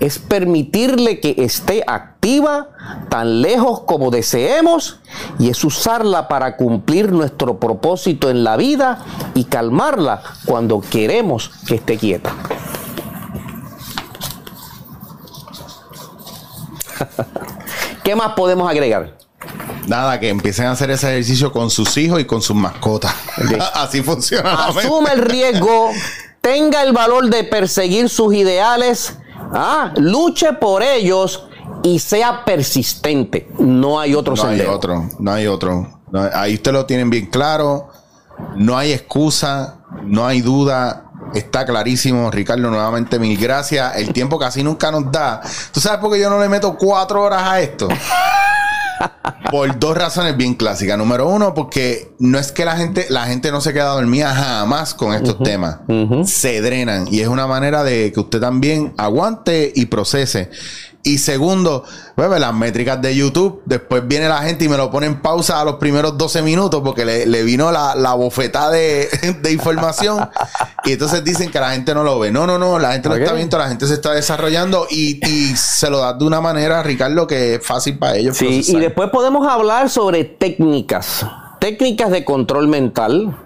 es permitirle que esté activa tan lejos como deseemos y es usarla para cumplir nuestro propósito en la vida y calmarla cuando queremos que esté quieta. ¿Qué más podemos agregar? Nada, que empiecen a hacer ese ejercicio con sus hijos y con sus mascotas. Así funciona. Asume el riesgo, tenga el valor de perseguir sus ideales Ah, luche por ellos y sea persistente. No hay otro no hay otro, no hay otro. ahí usted lo tienen bien claro. No hay excusa, no hay duda. Está clarísimo, Ricardo. Nuevamente, mil gracias. El tiempo casi nunca nos da. ¿Tú sabes por qué yo no le meto cuatro horas a esto? Por dos razones bien clásicas. Número uno, porque no es que la gente, la gente no se queda dormida jamás con estos temas. Se drenan. Y es una manera de que usted también aguante y procese. Y segundo, pues, las métricas de YouTube. Después viene la gente y me lo pone en pausa a los primeros 12 minutos porque le, vino la, la bofetada de, información. y entonces dicen que la gente no lo ve. No, no, no. La gente lo está viendo, la gente se está desarrollando y, se lo da de una manera, Ricardo, que es fácil para ellos. Sí, y después podemos hablar sobre técnicas. Técnicas de control mental,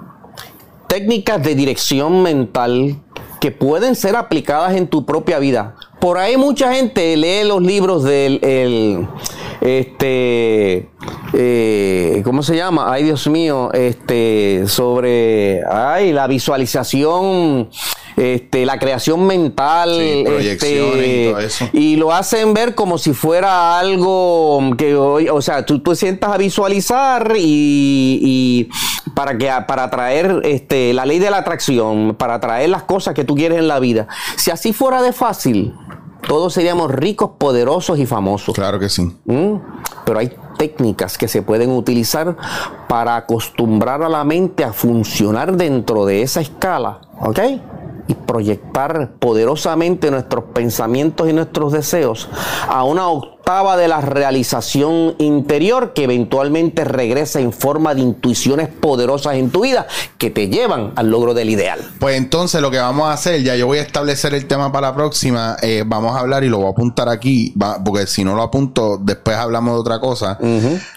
técnicas de dirección mental que pueden ser aplicadas en tu propia vida. Por ahí mucha gente lee los libros del el, este eh, ¿cómo se llama? Ay Dios mío, este sobre ay la visualización este, la creación mental, este, y, lo hacen ver como si fuera algo que hoy, o sea, tú, tú sientas a visualizar y, para que para atraer este, la ley de la atracción, para atraer las cosas que tú quieres en la vida. Si así fuera de fácil, todos seríamos ricos, poderosos y famosos. Claro que sí. ¿Mm? Pero hay técnicas que se pueden utilizar para acostumbrar a la mente a funcionar dentro de esa escala. ¿Ok? Y proyectar poderosamente nuestros pensamientos y nuestros deseos a una octava de la realización interior que eventualmente regresa en forma de intuiciones poderosas en tu vida que te llevan al logro del ideal. Pues entonces lo que vamos a hacer, ya yo voy a establecer el tema para la próxima, eh, vamos a hablar y lo voy a apuntar aquí, porque si no lo apunto, después hablamos de otra cosa.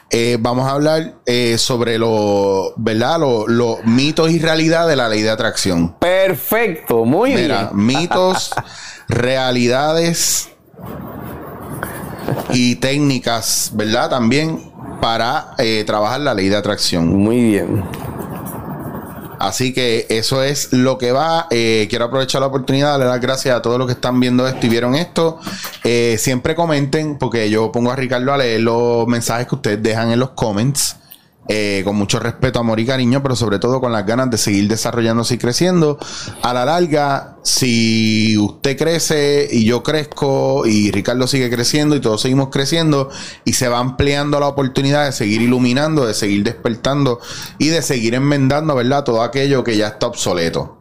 Eh, vamos a hablar eh, sobre los, ¿verdad? Los mitos y realidad de la ley de atracción. Perfecto, muy Mira, bien. Mitos, realidades y técnicas, ¿verdad? También para eh, trabajar la ley de atracción. Muy bien. Así que eso es lo que va. Eh, quiero aprovechar la oportunidad de darle las gracias a todos los que están viendo esto y vieron esto. Eh, siempre comenten, porque yo pongo a Ricardo a leer los mensajes que ustedes dejan en los comments. Eh, con mucho respeto, amor y cariño, pero sobre todo con las ganas de seguir desarrollándose y creciendo. A la larga, si usted crece y yo crezco y Ricardo sigue creciendo y todos seguimos creciendo y se va ampliando la oportunidad de seguir iluminando, de seguir despertando y de seguir enmendando, ¿verdad? Todo aquello que ya está obsoleto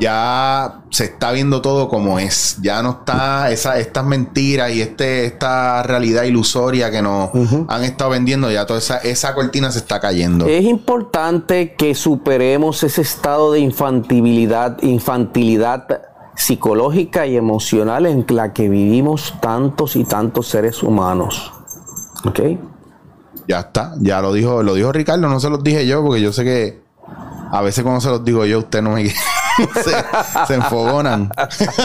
ya se está viendo todo como es. Ya no está esa, estas mentiras y este, esta realidad ilusoria que nos han estado vendiendo. Ya toda esa, esa cortina se está cayendo. Es importante que superemos ese estado de infantilidad, infantilidad psicológica y emocional en la que vivimos tantos y tantos seres humanos. ¿Ok? Ya está, ya lo dijo, lo dijo Ricardo, no se los dije yo, porque yo sé que a veces cuando se los digo yo, usted no me se, enfogonan.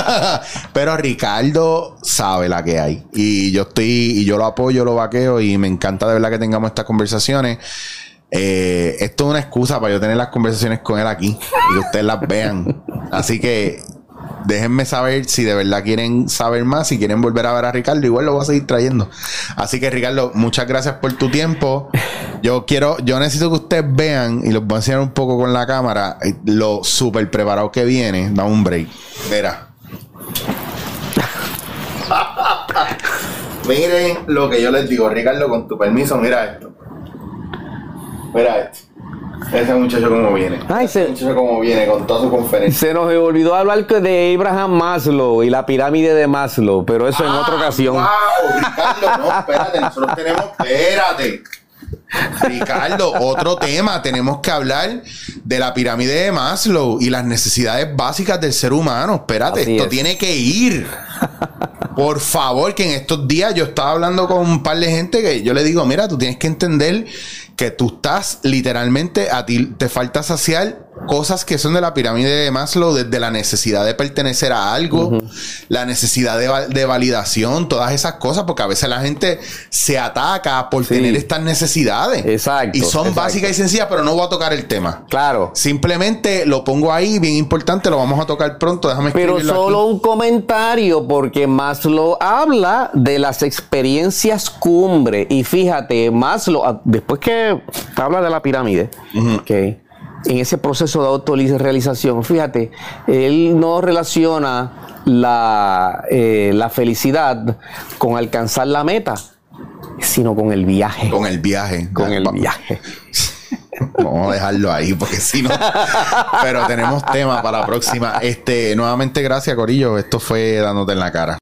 Pero Ricardo sabe la que hay. Y yo estoy, y yo lo apoyo, lo vaqueo, y me encanta de verdad que tengamos estas conversaciones. Eh, esto es una excusa para yo tener las conversaciones con él aquí y que ustedes las vean. Así que déjenme saber si de verdad quieren saber más, si quieren volver a ver a Ricardo, igual lo voy a seguir trayendo. Así que Ricardo, muchas gracias por tu tiempo. Yo quiero, yo necesito que ustedes vean, y los voy a enseñar un poco con la cámara, eh, lo súper preparado que viene. Da un break. Verá. Miren lo que yo les digo, Ricardo, con tu permiso, mira esto. Mira esto. Ese muchacho como viene. Ay, ese muchacho como viene con toda su conferencia. Se nos olvidó hablar de Abraham Maslow y la pirámide de Maslow, pero eso en otra ah, ocasión. Wow, Ricardo, no, espérate, nosotros tenemos, espérate. Ricardo, otro tema, tenemos que hablar de la pirámide de Maslow y las necesidades básicas del ser humano. Espérate, esto tiene que ir. Por favor, que en estos días yo estaba hablando con un par de gente que yo le digo, mira, tú tienes que entender que tú estás literalmente, a ti te falta saciar cosas que son de la pirámide de Maslow, desde la necesidad de pertenecer a algo, la necesidad de, validación, todas esas cosas, porque a veces la gente se ataca por tener estas necesidades. Exacto. Y son básicas y sencillas, pero no voy a tocar el tema. Claro. Simplemente lo pongo ahí, bien importante, lo vamos a tocar pronto. Déjame Pero solo un comentario, porque Maslow habla de las experiencias cumbre. Y fíjate, Maslow, ah, después que habla de la pirámide, okay, en ese proceso de autorrealización, fíjate, él no relaciona la, eh, la felicidad con alcanzar la meta, sino con el viaje. Con el viaje. Con el viaje. Vamos a dejarlo ahí porque si no. Pero tenemos tema para la próxima. Este, nuevamente gracias, Corillo. Esto fue dándote en la cara.